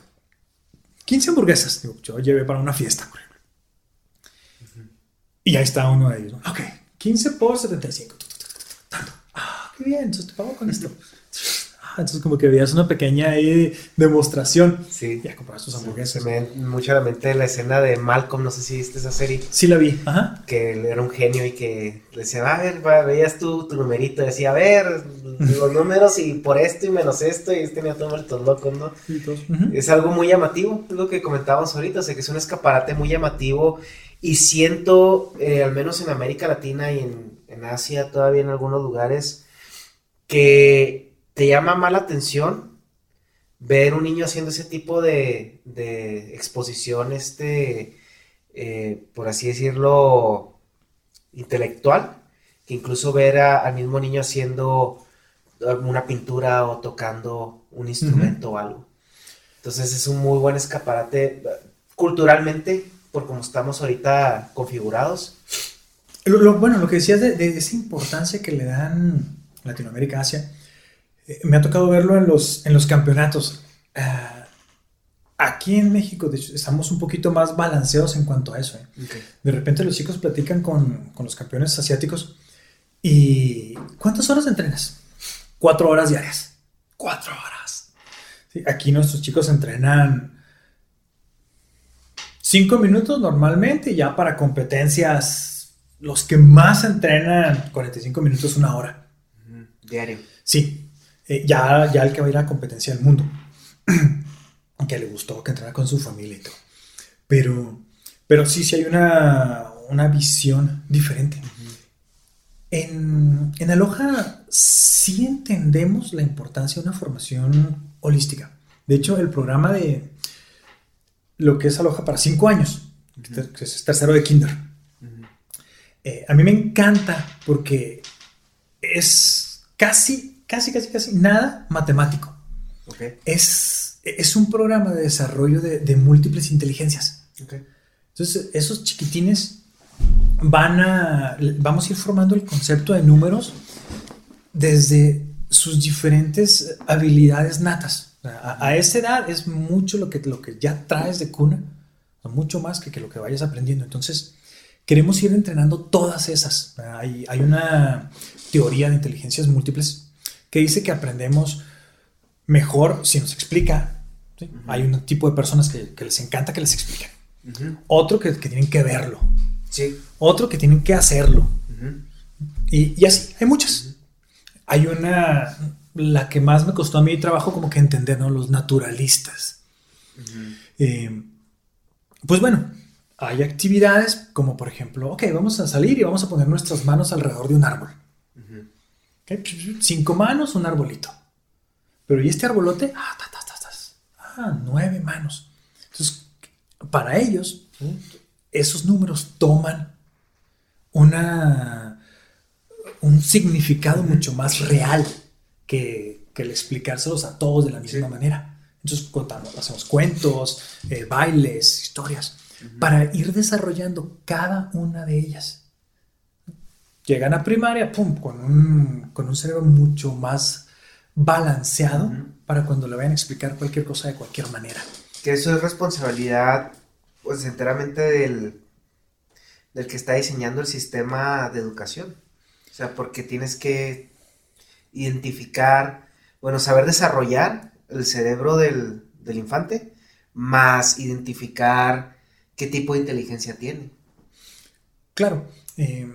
15 hamburguesas, digo, yo llevé para una fiesta, por ejemplo. Y ahí está uno de ellos. ¿no? Ok, 15 por 75. Tanto. Ah, qué bien, entonces te pago con esto. Entonces como que veías una pequeña ahí demostración. Sí. Ya compras tus hamburguesas. me viene mucho a la mente la escena de Malcolm, no sé si viste esa serie, Sí la vi. Ajá. que él era un genio y que le decía, a ver, va, veías tú tu numerito, decía, a ver, los números y por esto y menos esto, y tenía todo vueltos locos, ¿no? Y todos, ujú. Es algo muy llamativo, es lo que comentábamos ahorita, o sea, que es un escaparate muy llamativo y siento, eh, al menos en América Latina y en, en Asia, todavía en algunos lugares, que te llama más la atención ver un niño haciendo ese tipo de, de exposición, este, eh, por así decirlo, intelectual, que incluso ver a- al mismo niño haciendo una pintura o tocando un instrumento o algo. Entonces es un muy buen escaparate culturalmente, por como estamos ahorita configurados. Lo- lo- bueno, lo que decías de, de esa importancia que le dan Latinoamérica, Asia, eh, me ha tocado verlo en los, en los campeonatos. Ah, aquí en México, de hecho, estamos un poquito más balanceados en cuanto a eso. ¿eh? De repente los chicos platican con, con los campeones asiáticos y ¿cuántas horas entrenas? Cuatro horas diarias. Cuatro horas. Sí, aquí nuestros chicos entrenan cinco minutos normalmente ya para competencias los que más entrenan 45 minutos, una hora. Diario. Sí, eh, ya, ya el que va a ir a la competencia del mundo, que le gustó, que entrenara con su familia y todo. Pero, pero sí, sí hay una, una visión diferente. En, en Aloha sí entendemos la importancia de una formación holística. De hecho, el programa de lo que es Aloha para cinco años, que es tercero de kinder, eh, a mí me encanta porque es casi, casi, casi, casi nada matemático. Es, es un programa de desarrollo de, de múltiples inteligencias. Entonces, esos chiquitines van a, vamos a ir formando el concepto de números desde sus diferentes habilidades natas. A, a esa edad es mucho lo que, lo que ya traes de cuna, mucho más que, que lo que vayas aprendiendo. Entonces, queremos ir entrenando todas esas. Hay, hay una teoría de inteligencias múltiples que dice que aprendemos mejor si nos explica. ¿sí? Hay un tipo de personas que, que les encanta que les expliquen. Otro que, que tienen que verlo. Sí. Otro que tienen que hacerlo. Y, y así, hay muchas. Hay una, la que más me costó a mí trabajo como que entender, ¿no? Los naturalistas. Eh, pues bueno, hay actividades como por ejemplo, ok, vamos a salir y vamos a poner nuestras manos alrededor de un árbol. Cinco manos, un arbolito. Pero ¿y este arbolote? Ah, ta, ta, ta. Ah, nueve manos. Entonces, para ellos, esos números toman una, un significado mucho más real que, que el explicárselos a todos de la misma Sí. manera. Entonces contamos, hacemos cuentos, eh, bailes, historias, para ir desarrollando cada una de ellas. Llegan a primaria, pum, con un, con un cerebro mucho más balanceado para cuando le vayan a explicar cualquier cosa de cualquier manera. Que eso es responsabilidad, pues, enteramente del, del que está diseñando el sistema de educación. O sea, porque tienes que identificar, bueno, saber desarrollar el cerebro del, del infante, más identificar qué tipo de inteligencia tiene. Claro. eh,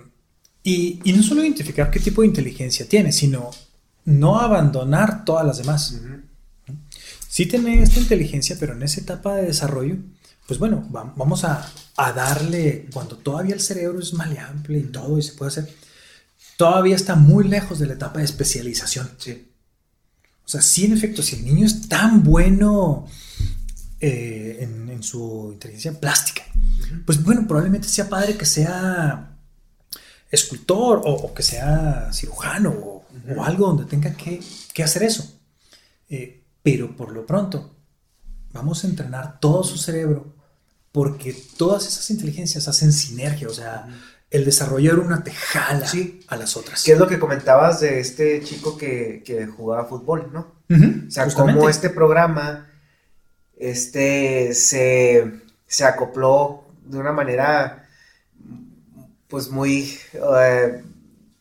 y, y no solo identificar qué tipo de inteligencia tiene, sino no abandonar todas las demás. Ujú. Sí tiene esta inteligencia, pero en esa etapa de desarrollo, pues bueno, va- vamos a, a darle, cuando todavía el cerebro es maleable y todo y se puede hacer, todavía está muy lejos de la etapa de especialización. Sí. O sea, sí, en efecto, si el niño es tan bueno eh, en, en su inteligencia plástica, pues bueno, probablemente sea padre que sea escultor o, o que sea cirujano o, o algo donde tenga que, que hacer eso. Eh, pero por lo pronto, vamos a entrenar todo su cerebro porque todas esas inteligencias hacen sinergia, o sea, el desarrollar una te jala Sí. a las otras. ¿Qué es lo que comentabas de este chico que, que jugaba fútbol, no? o sea, cómo este programa este, se, se, acopló de una manera, pues muy, eh,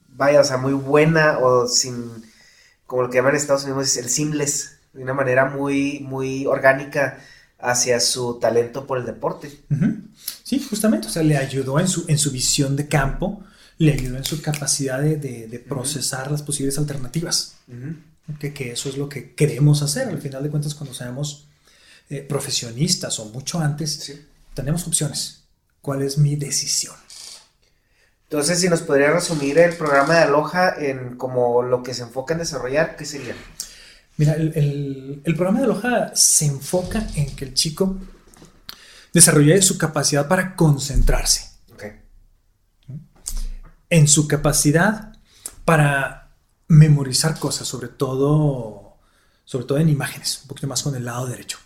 vaya, o sea, muy buena o sin, como lo que llaman en Estados Unidos, el seamless, de una manera muy, muy orgánica hacia su talento por el deporte. Sí, justamente, o sea, le ayudó en su, en su visión de campo, le ayudó en su capacidad de, procesar las posibles alternativas. que, eso es lo que queremos hacer. Al final de cuentas, cuando seamos eh, profesionistas o mucho antes, tenemos opciones. ¿Cuál es mi decisión? Entonces, si nos podría resumir el programa de Aloha en como lo que se enfoca en desarrollar, ¿qué sería? Mira, el, programa de Aloha se enfoca en que el chico desarrolle su capacidad para concentrarse. En su capacidad para memorizar cosas, sobre todo, sobre todo en imágenes, un poquito más con el lado derecho.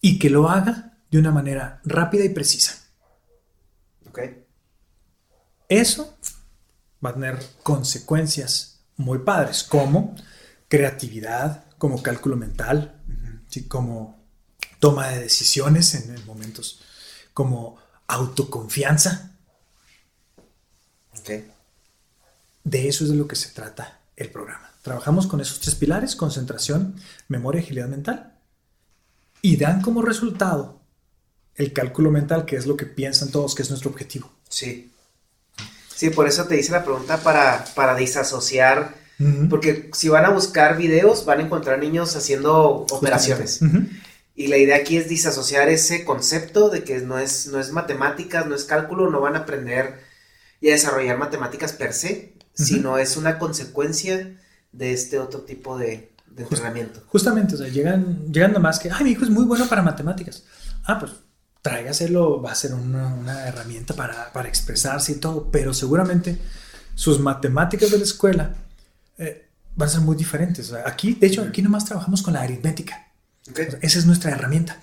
Y que lo haga de una manera rápida y precisa. Eso va a tener consecuencias muy padres, como creatividad, como cálculo mental, como toma de decisiones en, momentos, como autoconfianza. De eso es de lo que se trata el programa. Trabajamos con esos tres pilares, concentración, memoria, agilidad mental, y dan como resultado el cálculo mental, que es lo que piensan todos que es nuestro objetivo. Sí. Sí, por eso te hice la pregunta para, para disasociar porque si van a buscar videos, van a encontrar niños haciendo operaciones. Y la idea aquí es disasociar ese concepto de que no es, no es matemáticas, no es cálculo, no van a aprender y a desarrollar matemáticas per se, sino es una consecuencia de este otro tipo de, entrenamiento. Justamente, o sea, llegan, llegan más que, ay, mi hijo es muy bueno para matemáticas. Ah, pues tráigaselo, va a ser una, herramienta para, para, expresarse y todo, pero seguramente sus matemáticas de la escuela eh, van a ser muy diferentes. Aquí, de hecho, aquí nomás trabajamos con la aritmética. esa es nuestra herramienta.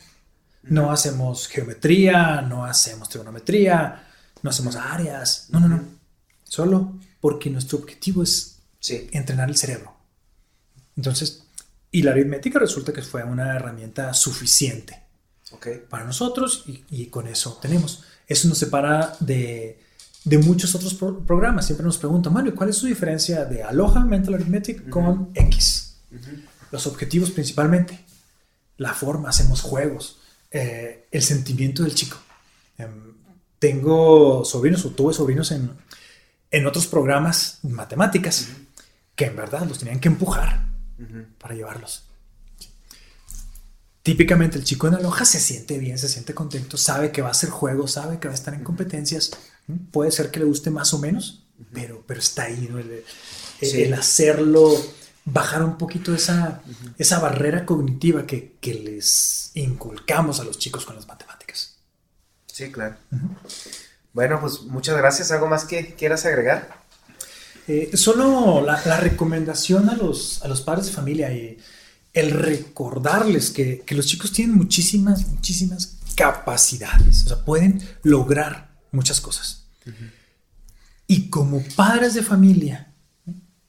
No hacemos geometría, no hacemos trigonometría, no hacemos áreas. No, no, no. Solo porque nuestro objetivo es entrenar el cerebro. Entonces, y la aritmética resulta que fue una herramienta suficiente para nosotros y, y, con eso tenemos. Eso nos separa de de muchos otros programas. Siempre nos preguntan, bueno, ¿cuál es su diferencia de Aloha Mental Arithmetic con X? Los objetivos principalmente, la forma, hacemos juegos, eh, el sentimiento del chico. Em, tengo sobrinos o tuve sobrinos en, en otros programas matemáticas que en verdad los tenían que empujar para llevarlos. Típicamente el chico en Aloha se siente bien, se siente contento, sabe que va a hacer juegos, sabe que va a estar en competencias Puede ser que le guste más o menos, pero, pero está ahí, el, hacerlo, bajar un poquito esa, esa barrera cognitiva que, les inculcamos a los chicos con las matemáticas. Sí, claro. Bueno, pues muchas gracias. ¿Algo más que quieras agregar? Eh, solo la, recomendación a los, a los padres de familia y el recordarles que, que, los chicos tienen muchísimas, muchísimas capacidades, o sea, pueden lograr muchas cosas. Y como padres de familia,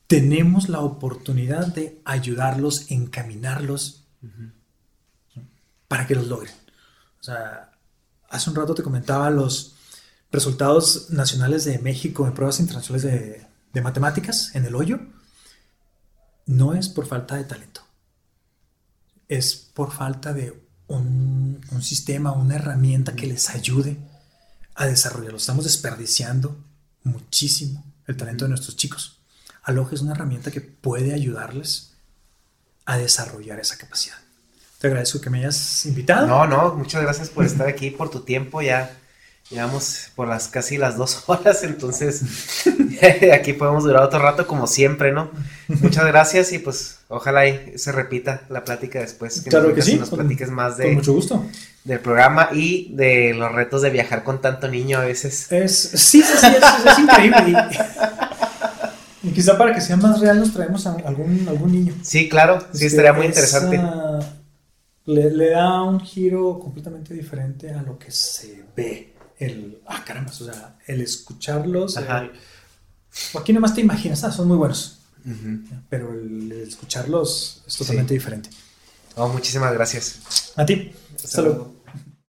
tenemos la oportunidad de ayudarlos, encaminarlos para que los logren. O sea, hace un rato te comentaba los resultados nacionales de México en pruebas internacionales de, matemáticas en el hoyo. No es por falta de talento. Es por falta de un, un sistema, una herramienta que les ayude a desarrollarlo. Estamos desperdiciando muchísimo el talento de nuestros chicos. Aloha es una herramienta que puede ayudarles a desarrollar esa capacidad. Te agradezco que me hayas invitado. No, no, muchas gracias por estar aquí, por tu tiempo. Ya llevamos por las casi las dos horas, entonces aquí podemos durar otro rato como siempre, ¿no? Muchas gracias y pues ojalá se repita la plática después. Que claro que sí. Nos platiques más de... Con mucho gusto. Del programa y de los retos de viajar con tanto niño a veces. Es, sí, sí, sí, es, increíble. Y, quizá para que sea más real nos traemos a algún, algún niño. Sí, claro, sí, estaría muy interesante. le, le da un giro completamente diferente a lo que se ve el, ah, o sea, el escucharlos. aquí nomás te imaginas, ah, son muy buenos. Pero el, escucharlos es totalmente diferente. Oh, muchísimas gracias. A ti. Hasta, luego.